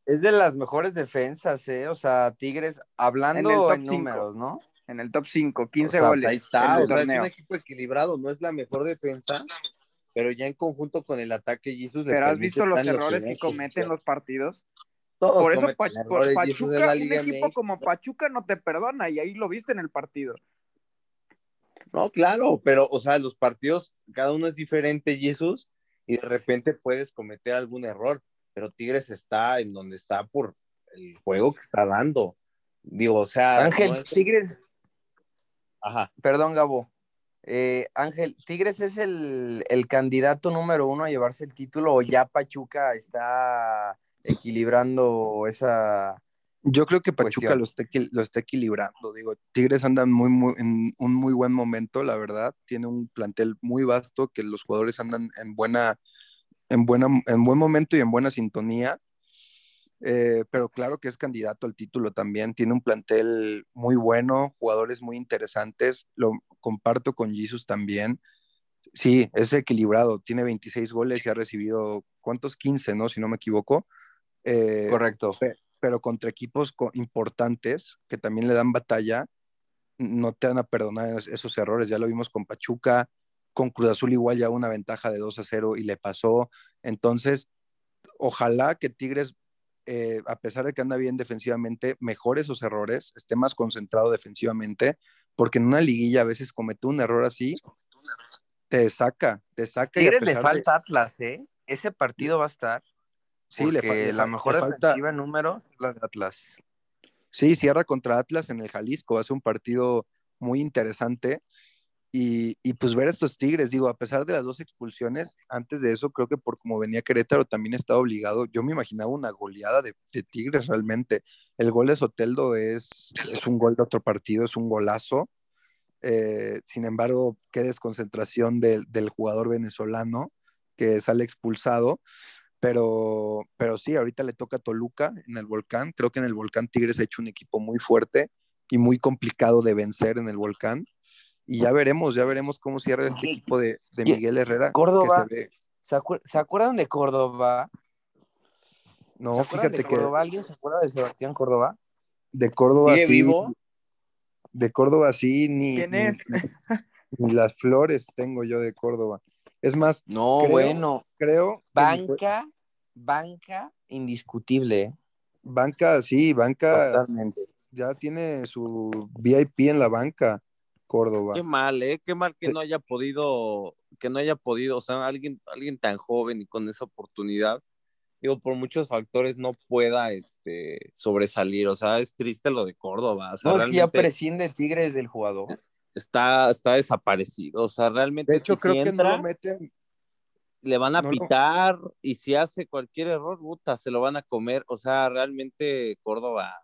Es de las mejores defensas, ¿eh? O sea, Tigres, En el hablando top en, cinco. números, ¿no? En el top 5, 15 O sea, goles. Ahí en está, o sea, es un equipo equilibrado, no es la mejor defensa, pero ya en conjunto con el ataque, Jesús. le Pero has visto los en errores que cometen los partidos. Todos Por eso es Pachuca, la un equipo como Pachuca no te perdona y ahí lo viste en el partido. No, claro, pero, o sea, los partidos, cada uno es diferente, Jesús, y de repente puedes cometer algún error, pero Tigres está en donde está por el juego que está dando. Digo, o sea, Ángel, no es- Tigres, Ajá. perdón, Gabo. Eh, Ángel, ¿Tigres es el, el candidato número uno a llevarse el título o ya Pachuca está equilibrando esa... Yo creo que Pachuca está, lo está equilibrando. Digo, Tigres anda muy, muy, en un muy buen momento, la verdad. Tiene un plantel muy vasto que los jugadores andan en buena, en buena, en buen momento y en buena sintonía. Eh, pero claro que es candidato al título también. Tiene un plantel muy bueno, jugadores muy interesantes. Lo comparto con Jesus también. Sí, es equilibrado. Tiene 26 goles y ha recibido, ¿cuántos? 15, ¿no? Si no me equivoco. Eh, Correcto. pero contra equipos co- importantes que también le dan batalla, no te van a perdonar es- esos errores. Ya lo vimos con Pachuca, con Cruz Azul igual ya una ventaja de 2 a 0 y le pasó. Entonces, ojalá que Tigres eh, a pesar de que anda bien defensivamente, mejore esos errores, esté más concentrado defensivamente, porque en una liguilla a veces comete un error así, te saca, te saca. y a Tigres le pesar de- falta Atlas, ¿eh? Ese partido va a estar. Sí, porque le la mejor le falta, defensiva en números es la de Atlas. Sí, cierra contra Atlas en el Jalisco, ser un partido muy interesante. Y, y pues ver a estos Tigres, digo, a pesar de las dos expulsiones, antes de eso creo que por como venía Querétaro también estaba obligado, yo me imaginaba una goleada de, de Tigres realmente. El gol de Soteldo es, es un gol de otro partido, es un golazo. Eh, sin embargo, qué desconcentración del, del jugador venezolano que sale expulsado. Pero, pero sí, ahorita le toca a Toluca en el Volcán. Creo que en el Volcán Tigres ha hecho un equipo muy fuerte y muy complicado de vencer en el Volcán. Y ya veremos, ya veremos cómo cierra este ¿Qué- equipo de, Miguel Herrera. Córdoba? Que se ve. ¿Se, acuer- se acuerdan de Córdoba? No, ¿Se acuerdan fíjate de que Córdoba? ¿Alguien se acuerda de Sebastián Córdoba? de Córdoba ¿Sigue sí, vivo? de Córdoba sí, ni, ¿Quién ni- es? ni- ni las flores tengo yo de Córdoba. Es más, No, Creo- bueno. creo que Banca, banca indiscutible. ¿eh? banca, sí, banca Totalmente. ya tiene su VIP en la banca, Córdoba. Qué mal, ¿eh? Qué mal que Sí. no haya podido, que no haya podido, o sea, alguien, alguien tan joven y con esa oportunidad, digo, por muchos factores no pueda este, sobresalir. O sea, es triste lo de Córdoba. O sea, No, es que ya prescinde Tigres del jugador. Está, está desaparecido. O sea, realmente De hecho, si creo que entra, no lo meten. le van a no pitar y si hace cualquier error, puta, se lo van a comer. O sea, realmente Córdoba.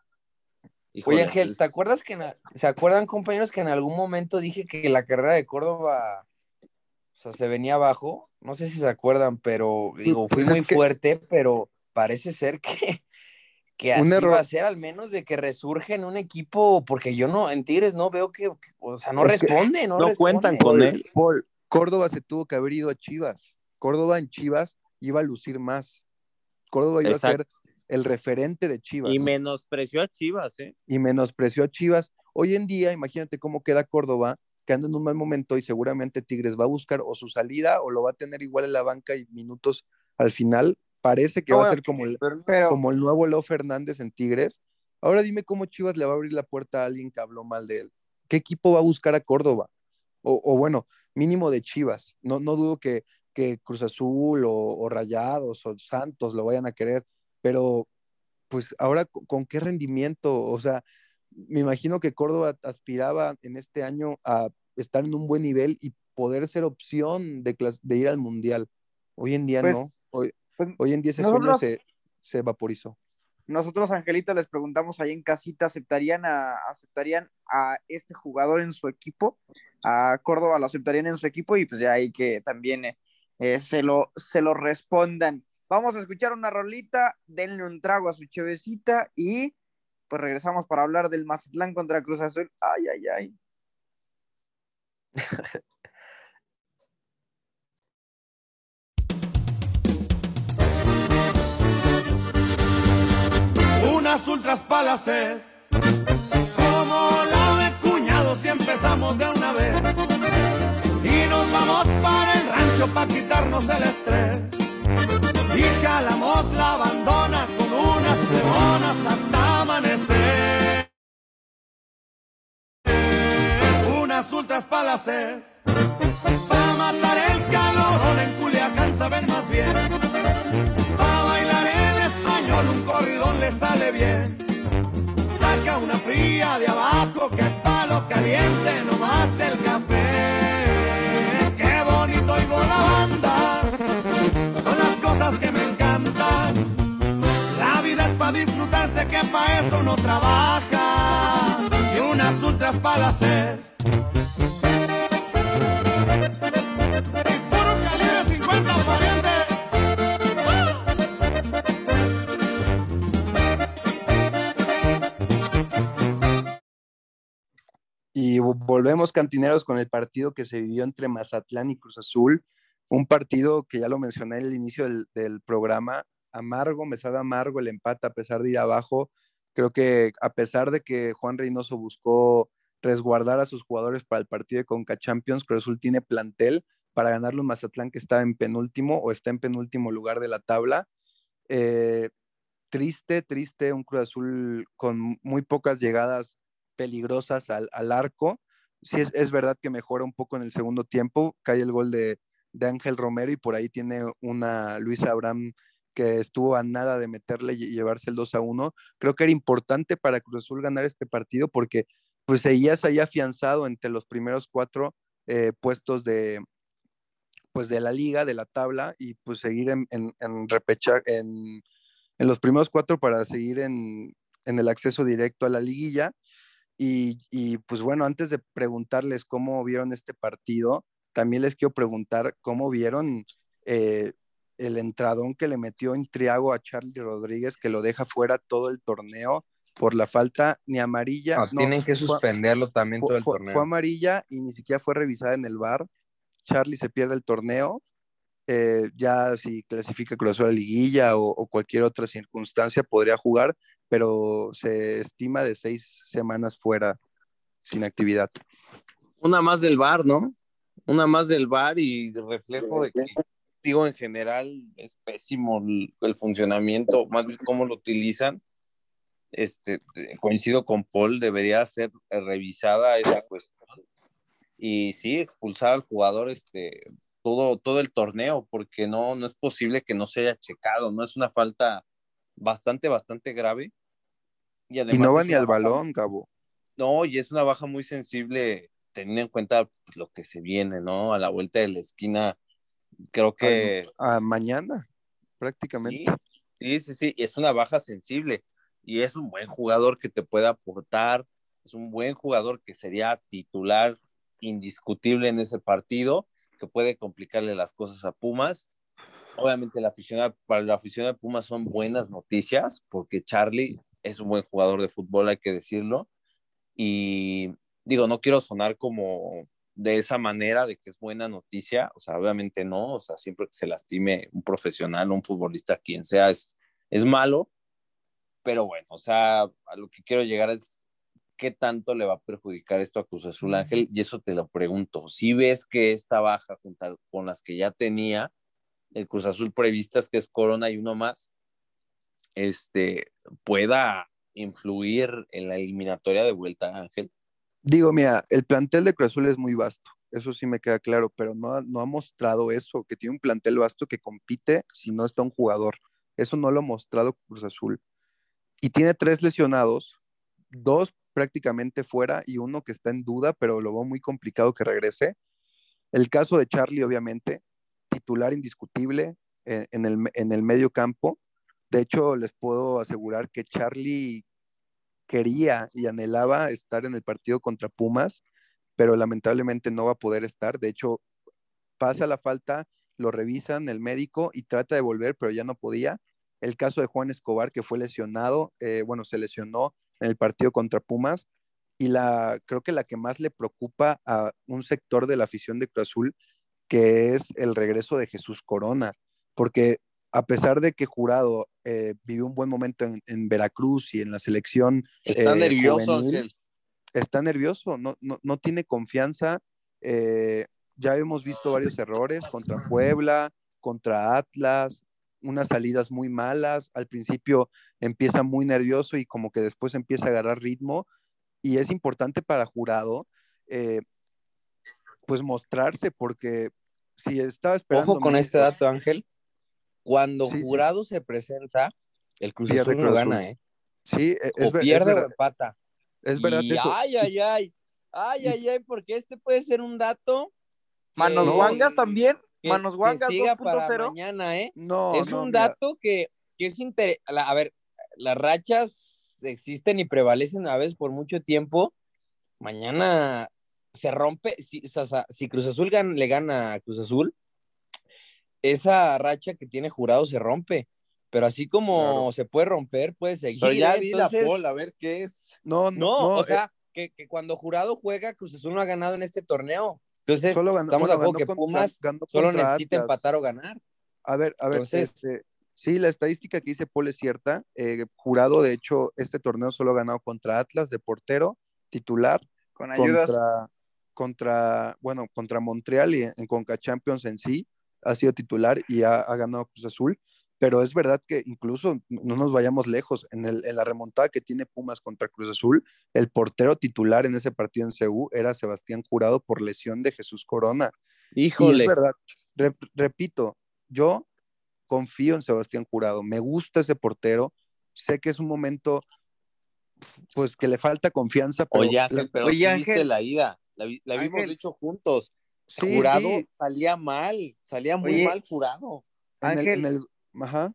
híjole, Oye, Ángel, es- ¿te acuerdas que, en se acuerdan, compañeros, que en algún momento dije que la carrera de Córdoba, o sea, se venía abajo? No sé si se acuerdan, pero digo, fui Pues es muy que- fuerte, pero parece ser que, que Un así error. va a ser, al menos de que resurge en un equipo, porque yo no, en Tigres no veo que, que- o sea, no Es responde, no, no responde. cuentan con él. Paul, Córdoba se tuvo que haber ido a Chivas. Córdoba en Chivas iba a lucir más. Córdoba iba a ser el referente de Chivas. Y menospreció a Chivas, ¿eh? y menospreció a Chivas. Hoy en día, imagínate cómo queda Córdoba, que anda en un mal momento y seguramente Tigres va a buscar o su salida o lo va a tener igual en la banca y minutos al final. Parece que No, va a ser como el, Pero como el nuevo Leo Fernández en Tigres. Ahora dime cómo Chivas le va a abrir la puerta a alguien que habló mal de él. ¿Qué equipo va a buscar a Córdoba? O, o bueno, mínimo de Chivas. No, no dudo que, que Cruz Azul o, o Rayados o Santos lo vayan a querer, pero pues ahora con, qué rendimiento, o sea, me imagino que Córdoba aspiraba en este año a estar en un buen nivel y poder ser opción de ir al Mundial. Hoy en día Pues, no. Hoy, pues, hoy en día ese nosotros- sueño se, se vaporizó. nosotros, Angelito, les preguntamos ahí en casita, ¿aceptarían a, aceptarían a este jugador en su equipo? A Córdoba lo aceptarían en su equipo y pues ya hay que también eh, eh, se, lo, se lo respondan. Vamos a escuchar una rolita, denle un trago a su chevecita y pues regresamos para hablar del Mazatlán contra Cruz Azul. Ay, ay, ay. [laughs] unas ultras para la. Como la de cuñado si empezamos de una vez. Y nos vamos para el rancho para quitarnos el estrés. Y jalamos la abandona con unas leonas hasta amanecer. Unas ultras para la sed. Matar el calor en Culiacán saben más bien. Corridón le sale bien. Saca una fría de abajo que palo caliente nomás el café. Qué bonito oigo la banda. Son las cosas que me encantan. La vida es para disfrutarse que para eso uno trabaja. Y unas ultras para hacer. Volvemos cantineros con el partido que se vivió entre Mazatlán y Cruz Azul, un partido que ya lo mencioné al inicio del, programa, amargo, me sabe amargo el empate a pesar de ir abajo. Creo que a pesar de que Juan Reynoso buscó resguardar a sus jugadores para el partido de Conca Champions, Cruz Azul tiene plantel para ganarle un Mazatlán que está en penúltimo o está en penúltimo lugar de la tabla. Eh, triste, triste, un Cruz Azul con muy pocas llegadas peligrosas al arco. Sí, es, es, verdad que mejora un poco en el segundo tiempo, cae el gol de, de Ángel Romero y por ahí tiene una Luisa Abraham que estuvo a nada de meterle y llevarse el 2 a 1. Creo que era importante para Cruz Azul ganar este partido porque pues seguías ahí afianzado entre los primeros cuatro eh, puestos de pues de la liga, de la tabla y pues seguir en, en, en en, los primeros cuatro para seguir en el acceso directo a la liguilla. Y, y, pues bueno, antes de preguntarles cómo vieron este partido, también les quiero preguntar cómo vieron eh, el entradón que le metió en triago a Charlie Rodríguez, que lo deja fuera todo el torneo por la falta ni amarilla. No, no, tienen que suspenderlo fue, también todo el fue, torneo. Fue amarilla y ni siquiera fue revisada en el bar. Charlie se pierde el torneo. Eh, ya si clasifica Cruz a liguilla o, o, cualquier otra circunstancia podría jugar, pero se estima de seis semanas fuera sin actividad. Una más del bar, ¿no? Una más del bar y reflejo de que, digo, en general es pésimo el, el funcionamiento, más bien cómo lo utilizan este, coincido con Paul, debería ser revisada esa cuestión y sí, expulsar al jugador este, todo, todo el torneo, porque no, no es posible que no se haya checado, no es una falta bastante, bastante grave. Y, además y no va ni al baja, balón, Gabo. No, y es una baja muy sensible teniendo en cuenta lo que se viene, ¿no? A la vuelta de la esquina, creo que... A, a mañana, prácticamente. Sí, sí, sí, es una baja sensible y es un buen jugador que te puede aportar, es un buen jugador que sería titular indiscutible en ese partido, que puede complicarle las cosas a Pumas. Obviamente la afición, para la afición de Pumas son buenas noticias, porque Charlie es un buen jugador de fútbol, hay que decirlo. Y digo, no quiero sonar como de esa manera de que es buena noticia, o sea, obviamente no, o sea, siempre que se lastime un profesional, un futbolista, quien sea, es, es malo, pero bueno, o sea, a lo que quiero llegar es qué tanto le va a perjudicar esto a Cruz Azul Ángel, y eso te lo pregunto. Si ves que esta baja junto con las que ya tenía el Cruz Azul previstas, que es Corona y uno más, este, pueda influir en la eliminatoria de vuelta, Ángel. Digo, mira, el plantel de Cruz Azul es muy vasto, eso sí me queda claro, pero no, no ha mostrado eso, que tiene un plantel vasto que compite si no está un jugador. Eso no lo ha mostrado Cruz Azul y tiene tres lesionados, dos prácticamente fuera y uno que está en duda, pero lo veo muy complicado que regrese. El caso de Charlie, obviamente, titular indiscutible en, el, en el medio campo. De hecho, les puedo asegurar que Charlie quería y anhelaba estar en el partido contra Pumas, pero lamentablemente no va a poder estar. De hecho, pasa la falta, lo revisan el médico y trata de volver, pero ya no podía el caso de Juan Escobar, que fue lesionado, eh, bueno, se lesionó en el partido contra Pumas, y la, creo que la que más le preocupa a un sector de la afición de Cruz Azul, que es el regreso de Jesús Corona, porque a pesar de que Jurado eh, vivió un buen momento en, en, Veracruz y en la selección. Está eh, nervioso, juvenil, Ángel. Está nervioso, no, no, no tiene confianza. Eh, ya hemos visto varios errores contra Puebla, contra Atlas, unas salidas muy malas, al principio empieza muy nervioso y como que después empieza a agarrar ritmo y es importante para jurado eh, pues mostrarse porque si estaba esperando... Ojo con este dato Ángel, cuando sí, jurado sí. se presenta, el Cruz Azul no gana, ¿eh? Sí, es, o pierde es o empata. Es verdad y, eso. Ay, ay, ay, ay, ay, ay, porque este puede ser un dato... Manos guangas también. Que, Manos Guangas que siga 2.0. para mañana, ¿eh? No, es no, un mira. dato que, que es interesante. A ver, las rachas existen y prevalecen a veces por mucho tiempo. Mañana se rompe. Si, o sea, si Cruz Azul le gana a Cruz Azul, esa racha que tiene jurado se rompe. Pero así como Claro. se puede romper, puede seguir. Pero ya ¿eh? di la Entonces, Paul, a ver qué es. No, no, no, no, o eh, sea, que, que cuando jurado juega, Cruz Azul no ha ganado en este torneo. Entonces, solo ganó, estamos bueno, de acuerdo que con- Pumas ganó solo necesita Atlas. empatar o ganar. A ver, a ver, Entonces- este, sí, la estadística que dice Paul es cierta. Eh, jurado, de hecho, este torneo solo ha ganado contra Atlas de portero, titular, Con ayudas. contra, contra, bueno, contra Montreal y en Conca Champions en sí, ha sido titular y ha, ha ganado Cruz Azul. pero es verdad que incluso no nos vayamos lejos, en, el, en la remontada que tiene Pumas contra Cruz Azul, el portero titular en ese partido en CU era Sebastián Jurado por lesión de Jesús Corona. Y Híjole. es verdad, Re- repito, yo confío en Sebastián Jurado, me gusta ese portero, sé que es un momento pues que le falta confianza, pero Oye, Ángel, pero Oye, Ángel. viste la ida. La, la vimos Ángel. dicho juntos. sí, jurado sí, salía mal, salía muy Oye, mal jurado. en el- en el- ajá.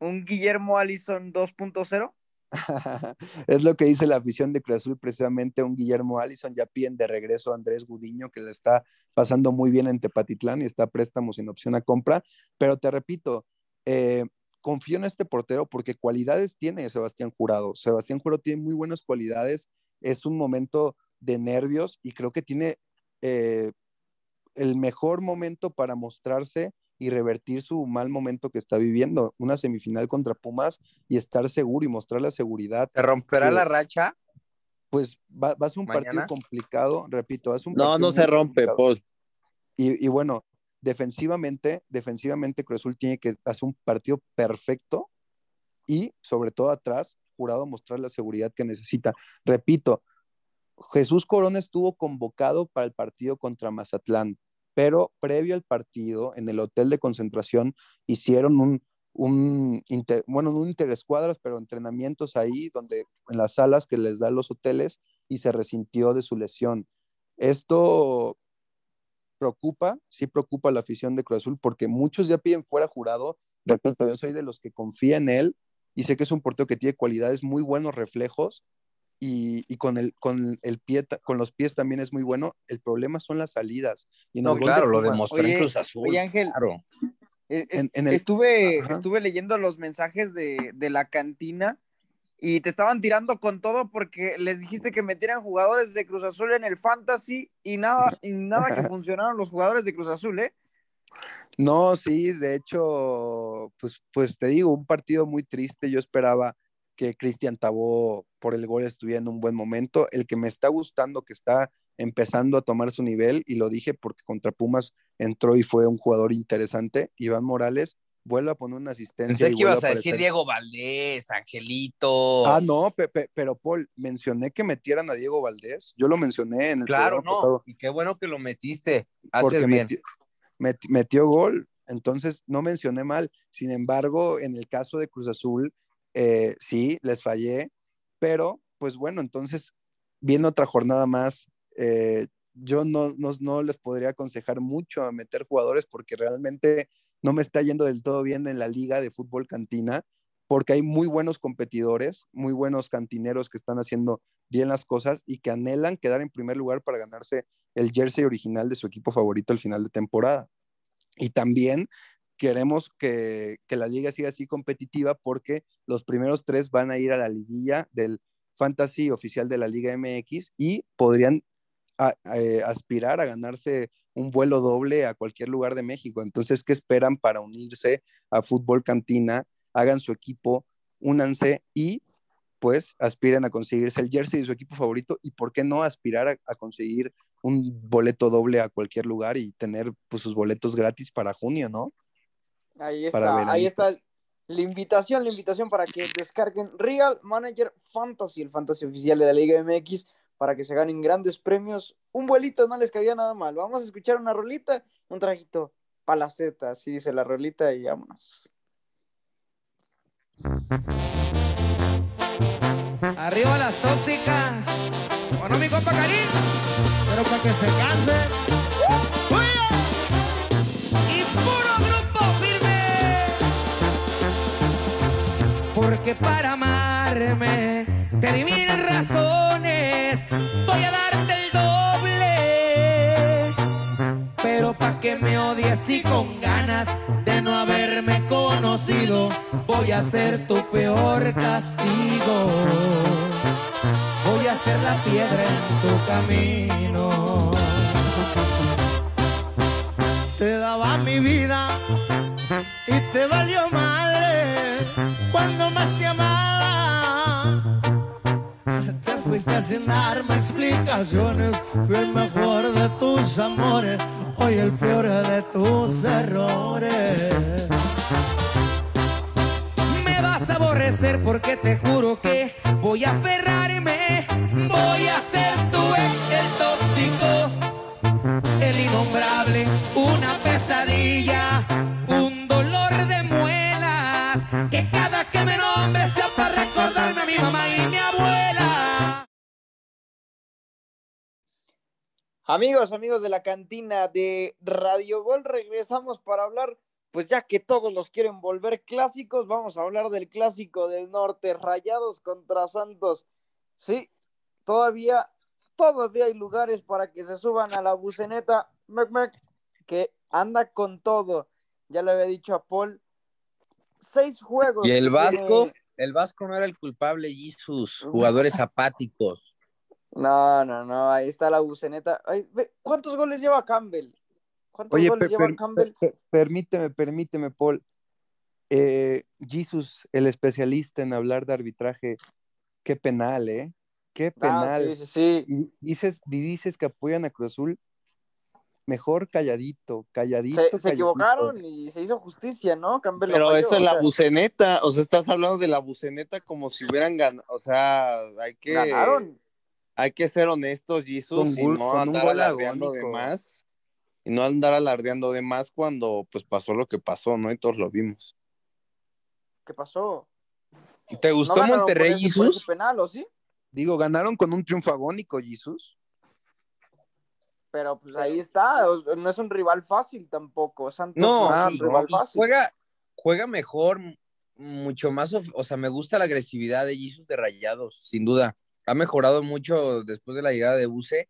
Un Guillermo Allison 2.0. [laughs] es lo que dice la afición de Cruz Azul, precisamente un Guillermo Allison, ya piden de regreso a Andrés Gudiño, que le está pasando muy bien en Tepatitlán y está a préstamo sin opción a compra, pero te repito, eh, confío en este portero porque cualidades tiene Sebastián Jurado. Sebastián Jurado tiene muy buenas cualidades, es un momento de nervios y creo que tiene eh, el mejor momento para mostrarse y revertir su mal momento que está viviendo, una semifinal contra Pumas y estar seguro y mostrar la seguridad. ¿Te romperá la racha? Pues va, va a ser un ¿Mañana? partido complicado, repito, es un No, no se rompe, complicado. Paul. Y, y bueno, defensivamente, defensivamente Cruz Azul tiene que hacer un partido perfecto y sobre todo atrás, jurado mostrar la seguridad que necesita. Repito, Jesús Corona estuvo convocado para el partido contra Mazatlán, pero previo al partido, en el hotel de concentración, hicieron un, un inter- bueno, no interescuadras, pero entrenamientos ahí, donde en las salas que les dan los hoteles, y se resintió de su lesión. Esto preocupa, sí preocupa a la afición de Cruz Azul, porque muchos ya piden fuera jurado. Repito, yo soy de los que confía en él y sé que es un portero que tiene cualidades, muy buenos reflejos y, y con, el, con, el pie, con los pies también es muy bueno. El problema son las salidas. Y en No, claro, lo demostró en Oye, Cruz Azul. oye, Ángel, Claro. Eh, es- En- en el- estuve, Ajá. estuve leyendo los mensajes de, de la cantina y te estaban tirando con todo porque les dijiste que metieran jugadores de Cruz Azul en el Fantasy y nada, y nada que [laughs] funcionaron los jugadores de Cruz Azul, ¿eh? No, sí, de hecho, pues, pues te digo, un partido muy triste. Yo esperaba que Cristian Tabó por el gol estuviera en un buen momento. El que me está gustando, que está empezando a tomar su nivel, y lo dije porque contra Pumas entró y fue un jugador interesante, Iván Morales, vuelve a poner una asistencia. Pensé que ibas a decir. Diego Valdés, Angelito. Ah, no, pe- pe- pero Paul, mencioné que metieran a Diego Valdés. Yo lo mencioné en el claro, no. pasado. Y qué bueno que lo metiste. Haces porque bien. metió, met- metió gol, entonces no mencioné mal. Sin embargo, en el caso de Cruz Azul, eh, sí, les fallé, pero pues bueno, entonces, viene otra jornada más, eh, yo no, no, no les podría aconsejar mucho a meter jugadores porque realmente no me está yendo del todo bien en la liga de fútbol cantina, porque hay muy buenos competidores, muy buenos cantineros que están haciendo bien las cosas y que anhelan quedar en primer lugar para ganarse el jersey original de su equipo favorito al final de temporada. Y también queremos que, la liga siga así competitiva porque los primeros tres van a ir a la liguilla del fantasy oficial de la Liga MX y podrían a, a, aspirar a ganarse un vuelo doble a cualquier lugar de México. Entonces, ¿qué esperan para unirse a Fútbol Cantina? Hagan su equipo, únanse y pues aspiren a conseguirse el jersey de su equipo favorito y por qué no aspirar a, a conseguir un boleto doble a cualquier lugar y tener pues, sus boletos gratis para junio, ¿no? Ahí está, ahí está la invitación, la invitación para que descarguen Real Manager Fantasy, el fantasy oficial de la Liga MX, para que se ganen grandes premios. Un vuelito no les caería nada mal. Vamos a escuchar una rolita, un trajito palaceta, así dice la rolita y vámonos. Arriba las tóxicas. Bueno, mi compa Karim. Pero para que se canse. Porque para amarme te di mil razones. Voy a darte el doble. Pero pa' que me odies y con ganas de no haberme conocido, voy a ser tu peor castigo. Voy a ser la piedra en tu camino. Te daba mi vida y te valió madre más te amaba. Te fuiste sin darme explicaciones. Fui el mejor de tus amores, hoy el peor de tus errores. hacer porque te juro que voy a aferrarme. Voy a ser tu ex, el tóxico, el innombrable, una pesadilla, Que me nombre sea para recordarme a mi mamá y mi abuela. Amigos, amigos de la cantina de Radio Gol, regresamos para hablar, pues ya que todos los quieren volver clásicos, vamos a hablar del clásico del norte, Rayados contra Santos. Sí, todavía, todavía hay lugares para que se suban a la buceneta, mec, mec, que anda con todo. Ya le había dicho a Paul, seis juegos. Y el Vasco, el Vasco no era el culpable y sus jugadores apáticos. No, no, no, ahí está la buceneta. Ay, ve, ¿Cuántos goles lleva Campbell? ¿Cuántos Oye, goles per- lleva per- Campbell? per- permíteme, permíteme, Paul. Eh, Jesus, el especialista en hablar de arbitraje, qué penal, ¿eh? Qué Ah, penal. sí, sí, sí. Y dices, y dices que apoyan a Cruz Azul, mejor calladito, calladito. Se, se calladito. equivocaron y se hizo justicia, ¿no? Campbell lo Pero eso es la sea, buceneta, o sea, estás hablando de la buceneta como si hubieran ganado, o sea, hay que, Ganaron. hay que ser honestos, Jesus, y no andar alardeando de más, y no andar alardeando de más cuando pues pasó lo que pasó, ¿no? Y todos lo vimos. ¿Qué pasó? ¿Te ¿No gustó ganaron Monterrey, Jesus? penal, ¿o sí? Digo, ganaron con un triunfo agónico, Jesus. Pero pues ahí está, no es un rival fácil tampoco. Santos No, no, es un rival fácil. juega, juega mejor, mucho más, o sea, me gusta la agresividad de Jesus de Rayados, sin duda. Ha mejorado mucho después de la llegada de Buse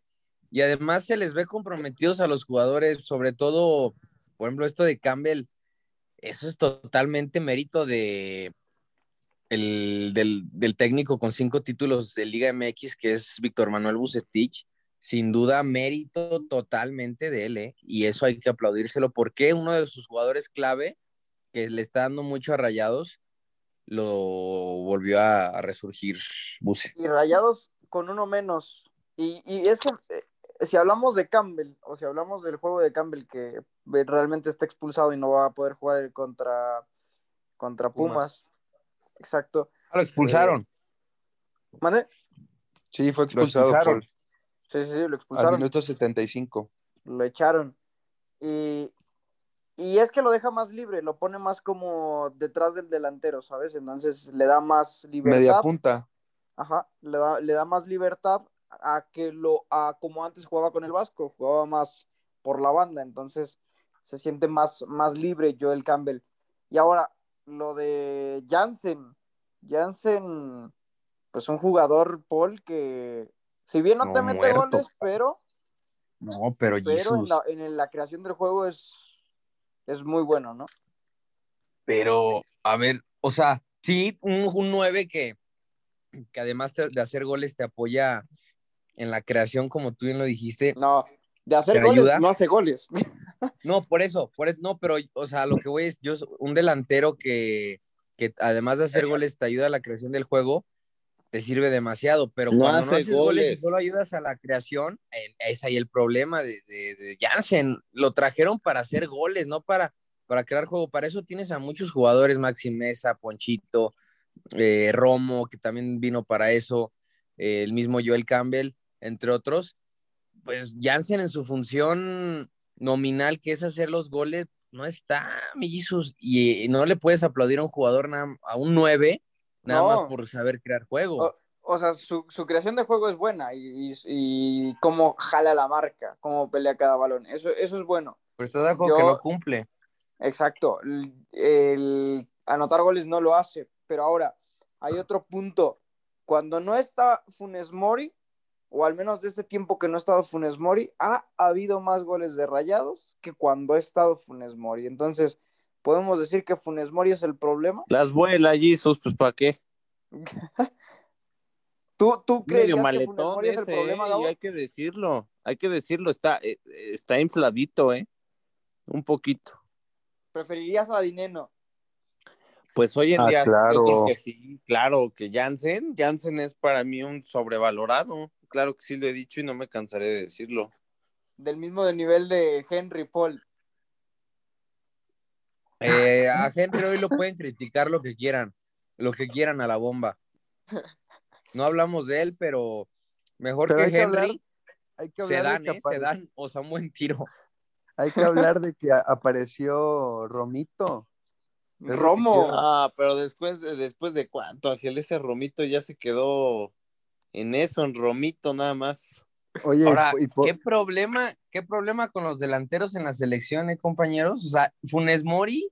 y además se les ve comprometidos a los jugadores, sobre todo, por ejemplo, esto de Campbell, eso es totalmente mérito de el, del, del técnico con cinco títulos de Liga MX, que es Víctor Manuel Bucetich. Sin duda, mérito totalmente de él, ¿eh? Y eso hay que aplaudírselo, porque uno de sus jugadores clave, que le está dando mucho a Rayados, lo volvió a, a resurgir Buse. Y rayados con uno menos. Y, y es que eh, si hablamos de Campbell, o si hablamos del juego de Campbell que eh, realmente está expulsado y no va a poder jugar el contra, contra Pumas. Pumas. Exacto. Ah, lo expulsaron. ¿Mande? Sí, fue Lo expulsado expulsaron. Sí, sí, sí, lo al expulsaron. minuto 75. lo echaron. Y, y es que lo deja más libre, lo pone más como detrás del delantero, ¿sabes? Entonces le da más libertad. Media punta. Ajá, le da, le da más libertad a que lo, a como antes jugaba con el Vasco, jugaba más por la banda, entonces se siente más, más libre Joel Campbell. Y ahora, lo de Jansen, Jansen, pues un jugador, Paul, que si bien no, No, te mete muerto. goles, pero No, pero pero en la, en la creación del juego es, es muy bueno, ¿no? Pero, a ver, o sea, sí, un, un 9 que, que además te- de hacer goles te apoya en la creación, como tú bien lo dijiste. No, de hacer ¿Te goles, ayuda? no hace goles. [laughs] No, por eso, por eso, no, pero, o sea, lo que voy es, yo, un delantero que, que además de hacer goles te ayuda a la creación del juego, te sirve demasiado, pero No cuando no hace haces goles y solo ayudas a la creación, es ahí el problema de, de, de Jansen. Lo trajeron para hacer goles, no para, para crear juego. Para eso tienes a muchos jugadores, Maxi Mesa, Ponchito, eh, Romo, que también vino para eso, eh, el mismo Joel Campbell, entre otros. Pues Jansen en su función nominal, que es hacer los goles, no está, mellizos, y no le puedes aplaudir a un jugador, a un 9, nada No. más por saber crear juego. O, o sea, su, su creación de juego es buena y, y, y cómo jala la marca, cómo pelea cada balón. Eso, eso es bueno. Pero estás de que no cumple. Exacto. El, el anotar goles no lo hace. Pero ahora, hay otro punto. Cuando no está Funes Mori, o al menos de este tiempo que no ha estado Funes Mori, ha habido más goles de rayados que cuando ha estado Funes Mori. Entonces, podemos decir que Funes Mori es el problema. Las vuela, Jesus, pues ¿para qué? [laughs] ¿Tú, tú crees Medio que Funes maletón Mori es el problema, eh, Gabo? y hay que decirlo, hay que decirlo, está, eh, está infladito, ¿eh? Un poquito. ¿Preferirías a Dineno? Pues hoy en Ah, día claro. yo creo que sí, claro, que Jansen, Jansen es para mí un sobrevalorado, claro que sí lo he dicho y no me cansaré de decirlo. Del mismo de nivel de Henry Paul. Eh, [laughs] a Henry hoy lo pueden criticar lo que quieran. lo que quieran a la bomba. No hablamos de él, pero mejor Pero que hay que hablar- Henry, Hay que se dan, de que ¿eh? Se dan, o sea, un buen tiro. Hay que hablar de que apareció Romito. Romo. Ah, pero después de, después de cuánto, Ángel, ese Romito ya se quedó en eso, en Romito nada más. Oye, Ahora, y po- ¿qué problema, qué problema con los delanteros en la selección, eh, compañeros? O sea, Funes Mori,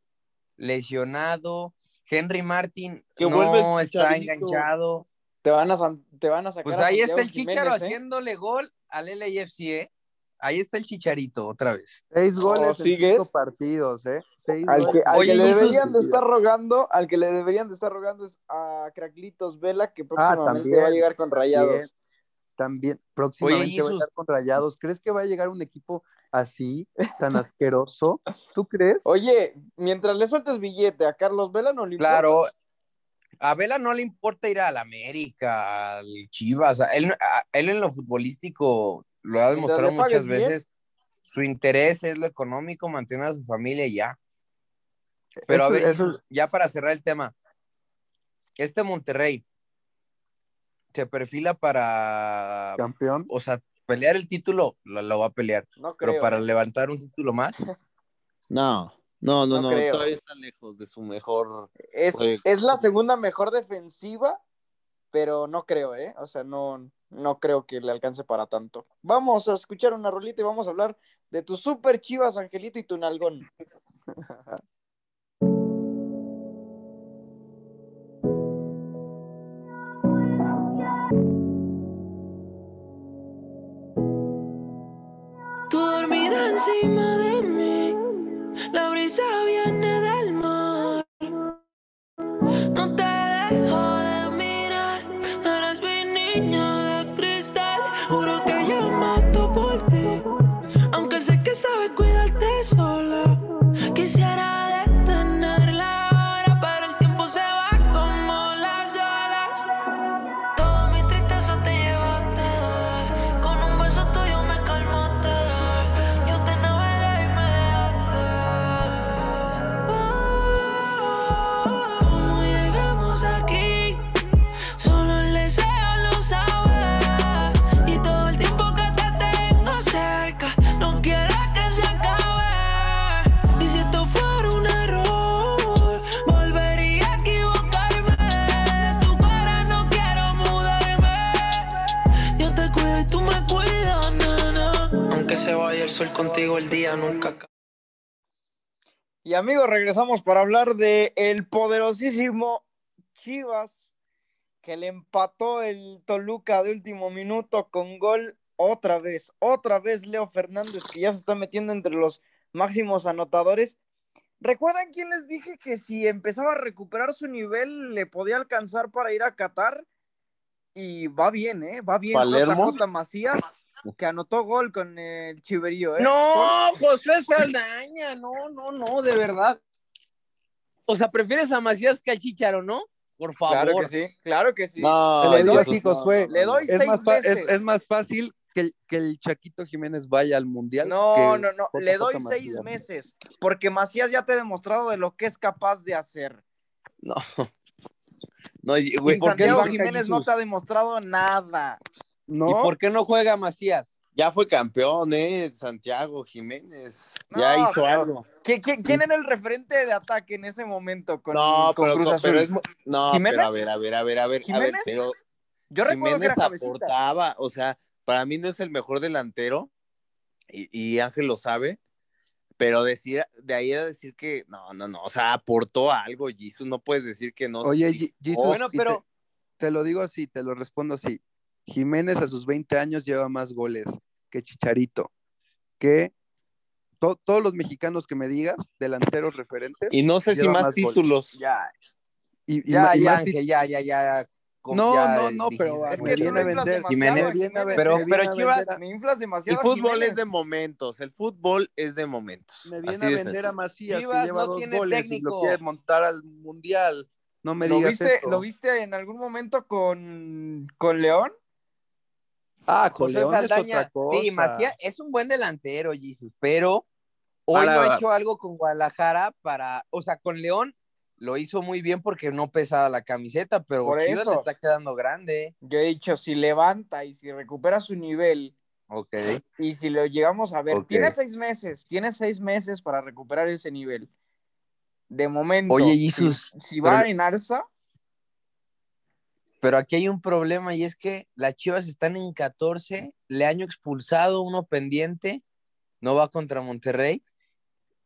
lesionado, Henry Martin Que no está enganchado. Te van a, te van a sacar. Pues a ahí está el Chicharo Jiménez, ¿eh? haciéndole gol al LAFC, ¿eh? Ahí está el Chicharito otra vez. seis goles en ¿sigues? cinco partidos, ¿eh? Seis Al que, en al Oye, que le ¿y sus- deberían de estar rogando, al que le deberían de estar rogando es a Craclitos Vela, que próximamente Ah, va a llegar con rayados. Bien. También próximamente va a llegar con rayados. ¿Crees que va a llegar un equipo así, tan asqueroso? ¿Tú crees? Oye, mientras le sueltes billete a Carlos Vela, no le importa. Claro, a Vela no le importa ir al América, al Chivas, a él, a él en lo futbolístico lo ha demostrado muchas bien. veces. Su interés es lo económico, mantener a su familia y ya. Pero a Eso- ver, eso- ya para cerrar el tema, este Monterrey se perfila para, campeón. o sea, pelear el título, lo, lo va a pelear, No creo. pero para levantar un título más, [laughs] No, no, no, No todavía está lejos de su mejor. Es, es la segunda mejor defensiva, pero no creo, ¿eh? O sea, no, no creo que le alcance para tanto. Vamos a escuchar una rolita y vamos a hablar de tus super chivas, Angelito, y tu nalgón. [laughs] she regresamos para hablar de el poderosísimo Chivas, que le empató el Toluca de último minuto con gol otra vez, otra vez Leo Fernández, que ya se está metiendo entre los máximos anotadores. ¿Recuerdan quién les dije que si empezaba a recuperar su nivel le podía alcanzar para ir a Qatar? Y va bien, ¿eh? Va bien ¿Palermo? JJ Macías, que anotó gol con el Chiverío, ¿eh? No, Josué Saldaña, no, no, no, de verdad. O sea, prefieres a Macías que a Chicharo, ¿no? Por favor. Claro que sí, claro que sí. No, Le doy no, fue- no, le doy Es seis más, es, veces. es más fácil que el, que el Chaquito Jiménez vaya al Mundial. No, que no, no, le doy Macías. seis meses, porque Macías ya te ha demostrado de lo que es capaz de hacer. No. No, güey, ¿por qué Jiménez Jesús? no te ha demostrado nada. No, ¿Y por qué no juega Macías? Ya fue campeón, ¿eh? Santiago Jiménez. No, ya hizo pero- algo. ¿Qui- qui- quién era el referente de ataque en ese momento con, No, con pero, Cruz Azul? pero es. No, ¿Jiménez? pero a ver, a ver, a ver, a ver. A ver, ¿Jiménez? pero Yo recuerdo que era Jiménez cabecita. aportaba, o sea, para mí no es el mejor delantero, y, y Ángel lo sabe, pero decir, de ahí a decir que, no, no, no, o sea, aportó algo, Jesus, no puedes decir que no. Oye, sí. Bueno, pero- te, te lo digo así, te lo respondo así. Jiménez a sus 20 años lleva más goles que Chicharito, que to- todos los mexicanos que me digas, delanteros referentes. y no sé si más, goles. títulos. Ya, y, y ya, y ya, más Ángel, ya, ya, ya. No, ya no, no, pero Es que viene a inflas vender. demasiado Jiménez. viene a- Pero- me pero viene a Chivas- vender a- Me inflas El demasiado a fútbol Jiménez. es de momentos, el fútbol es de momentos. Me viene Así a de vender a. Macías, Chivas que lleva no dos tiene goles y técnico. lo quiere montar al Mundial. No me ¿Lo digas viste, eso. ¿Lo viste en algún momento con, con León? Ah, con José León es Saldaña. otra cosa. Sí, Macías es un buen delantero, Jesus, pero hoy no ha hecho algo con Guadalajara para, o sea, con León lo hizo muy bien porque no pesaba la camiseta, pero Por Chivas eso. le está quedando grande. Yo he dicho, si levanta y si recupera su nivel Ok. y si lo llegamos a ver, tiene seis meses, tiene seis meses para recuperar ese nivel. De momento, Oye, si- Jesus, si, va pero- en alza, Pero aquí hay un problema y es que las Chivas están en 14, le año expulsado, uno pendiente, no va contra Monterrey.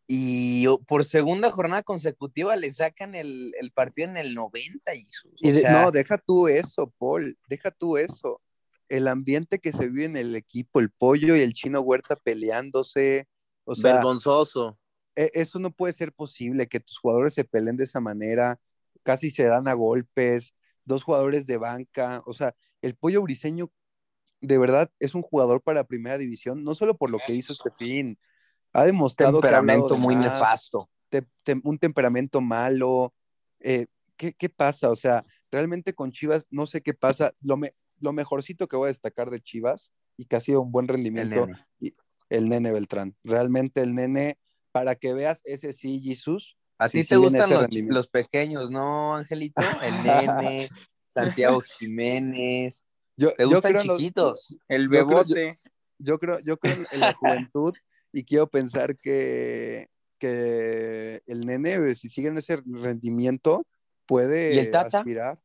Y por segunda jornada consecutiva le sacan el, el partido en el 90. Jesús. Y O de- sea, no, deja tú eso, Paul, deja tú eso. El ambiente que se vive en el equipo, el pollo y el chino Huerta peleándose, o sea, Vergonzoso. e- eso no puede ser posible, que tus jugadores se peleen de esa manera, casi se dan a golpes, dos jugadores de banca, o sea, el pollo briseño de verdad es un jugador para primera división, no solo por lo que hizo este fin, ha demostrado que ha hablado temperamento muy más, nefasto. te- te- un temperamento malo. eh, ¿qué, qué pasa? O sea, realmente con Chivas no sé qué pasa. Lo, me- lo mejorcito que voy a destacar de Chivas y que ha sido un buen El rendimiento, nene. y- el nene Beltrán. Realmente el nene, para que veas, ese sí, Jesús. A sí ti te gustan los, los pequeños, ¿no, Angelito? [laughs] El nene, Santiago Jiménez. Yo, ¿Te yo gustan creo los- chiquitos? el Yo creo- bebote. yo creo, yo creo en la juventud y quiero pensar que, que el nene, si sigue en ese rendimiento, puede ¿Y el Tata? aspirar.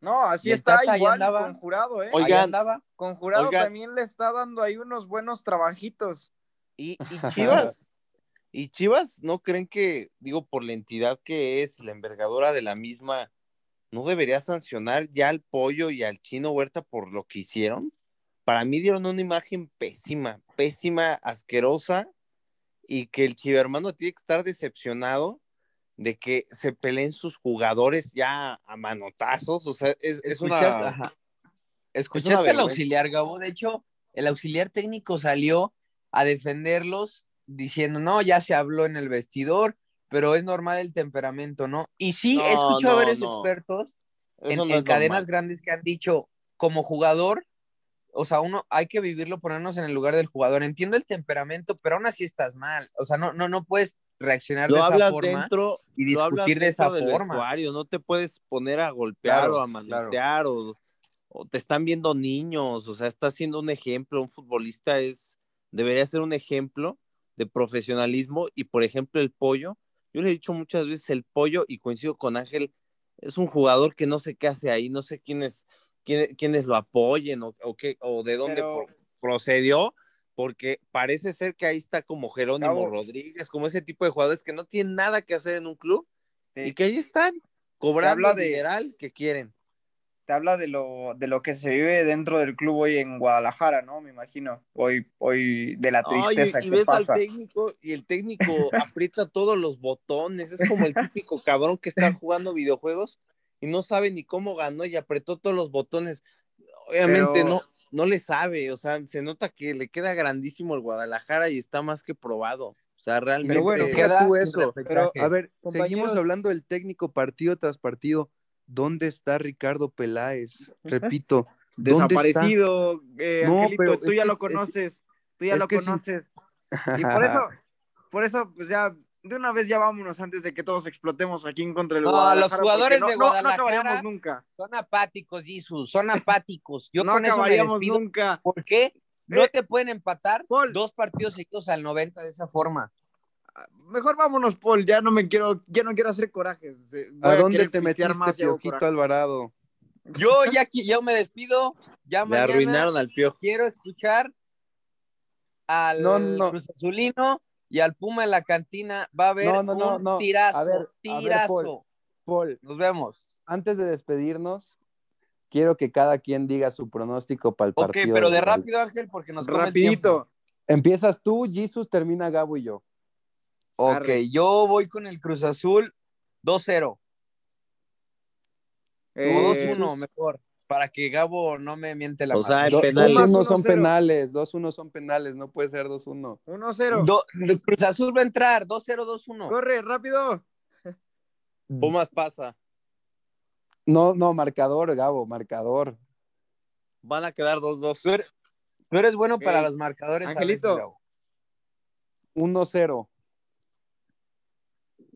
No, así ¿Y el está igual andaba? con jurado, ¿eh? Oigan, andaba. Con jurado oigan. también le está dando ahí unos buenos trabajitos. Y, y [laughs] Chivas, y Chivas, ¿no creen que, digo, por la entidad que es, la envergadura de la misma, no debería sancionar ya al pollo y al chino Huerta por lo que hicieron? Para mí dieron una imagen pésima, pésima, asquerosa, y que el chivermano tiene que estar decepcionado de que se peleen sus jugadores ya a manotazos. O sea, es, es una. Ajá. Escuchaste al auxiliar, Gabo. De hecho, el auxiliar técnico salió a defenderlos diciendo, no, ya se habló en el vestidor, pero es normal el temperamento, ¿no? Y sí, he No, escuchado a varios no. expertos en, cadenas normal. grandes que han dicho, como jugador, o sea, uno hay que vivirlo, ponernos en el lugar del jugador. Entiendo el temperamento, pero aún así estás mal. O sea, no, no, no puedes reaccionar Lo de esa hablas forma. dentro y discutir de esa forma. vestuario, no te puedes poner a golpear Claro, o a manotear o, o te están viendo niños, o sea, está siendo un ejemplo, un futbolista es debería ser un ejemplo de profesionalismo y por ejemplo el pollo, yo le he dicho muchas veces el pollo y coincido con Ángel, es un jugador que no sé qué hace ahí, no sé quiénes quién, quiénes lo apoyen o, o qué o de dónde Pero- procedió, porque parece ser que ahí está como Jerónimo. Rodríguez, como ese tipo de jugadores que no tienen nada que hacer en un club Sí. y que ahí están cobrando el de- dineral que quieren. Te habla de lo, de lo que se vive dentro del club hoy en Guadalajara, ¿no? Me imagino. Hoy, hoy de la y, tristeza y que ves pasa. al técnico y el técnico [laughs] aprieta todos los botones, es como el típico cabrón que está jugando videojuegos y no sabe ni cómo ganó y apretó todos los botones. Obviamente Pero- no, no le sabe, o sea, se nota que le queda grandísimo el Guadalajara y está más que probado. O sea, realmente. Pero bueno, Queda tú eso. Pero, a ver, Compañeros- seguimos hablando del técnico partido tras partido. ¿Dónde está Ricardo Peláez? Repito, ¿dónde está? Desaparecido, eh, No, Angelito, pero tú ya que lo es- conoces, tú ya lo es conoces. Y por eso, [laughs] por eso, pues ya, de una vez ya vámonos antes de que todos explotemos aquí en contra del No, Guadalajara. los jugadores de no, no- Guadalajara- No, acabaríamos nunca. Son apáticos, Jesus, son apáticos. Yo no con eso me acabaríamos despido. nunca. ¿Por qué? No Eh, te pueden empatar Paul. dos partidos seguidos al 90 de esa forma. Mejor vámonos, Paul. Ya no me quiero, ya no quiero hacer corajes. eh, voy ¿A dónde te metiste, más Piojito. Alvarado? Yo ya, ya me despido. Ya mañana arruinaron al piojo. quiero escuchar al No, no. Cruz Azulino y al Puma en la cantina. Va a haber No, un no. tirazo, A ver, a ver, tirazo. Paul. Paul, Nos vemos. antes de despedirnos, quiero que cada quien diga su pronóstico para el Ok, partido. pero de rápido, Ángel, porque nos come el tiempo. Rapidito. Empiezas tú, Jesus, termina Gabo y yo. Ok, Arre. yo voy con el Cruz Azul 2-0 Eh, o 2-1 mejor, para que Gabo no me miente la O sea, madre. el Dos- penal. Pumas 2-1 son 1-0. penales, 2-1 son penales, no puede ser 2-1. 1-0. Do- Cruz Azul va a entrar 2-0, 2-1. Corre, rápido. Pumas pasa. No, no, marcador, Gabo, marcador. Van a quedar 2-2. Tú eres, tú eres bueno para Ok. los marcadores. Angelito. veces, Gabo. 1-0.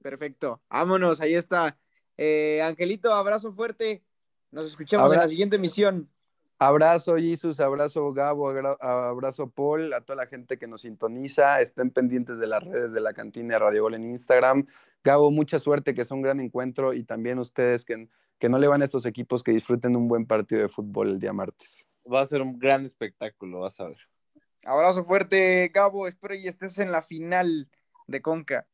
Perfecto. Vámonos, ahí está. Eh, Angelito, abrazo fuerte. Nos escuchamos en la siguiente emisión. Abrazo, Jesus, abrazo, Gabo, abrazo, Paul, a toda la gente que nos sintoniza. Estén pendientes de las redes de la cantina de Radio Gol en Instagram. Gabo, mucha suerte, que es un gran encuentro. Y también ustedes que, que no le van a estos equipos, que disfruten un buen partido de fútbol el día martes. Va a ser un gran espectáculo, vas a ver. Abrazo fuerte, Gabo. Espero y estés en la final de Conca.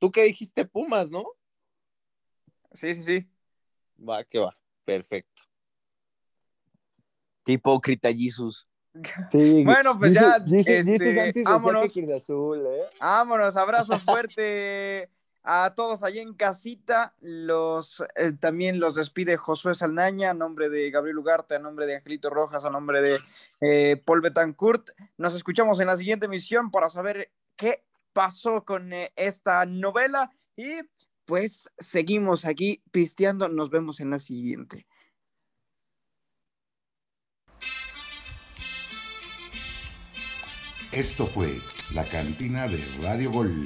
Tú que dijiste Pumas, ¿no? Sí, sí, sí. Va, que va. Perfecto. Qué hipócrita, Jesus. Sí, [laughs] Bueno, pues ya, Jesus, este, Jesus antes vámonos. Cruz Azul, ¿eh? Vámonos, abrazo [laughs] fuerte a todos allá en casita. Los, eh, también los despide Josué Saldaña a nombre de Gabriel Ugarte, a nombre de Angelito Rojas, a nombre de eh, Paul Betancourt. Nos escuchamos en la siguiente emisión para saber qué pasó con eh, esta novela y pues seguimos aquí pisteando. Nos vemos en la siguiente. Esto fue la cantina de Radio Gol.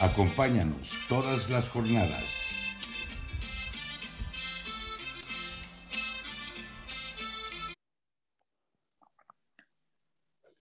Acompáñanos todas las jornadas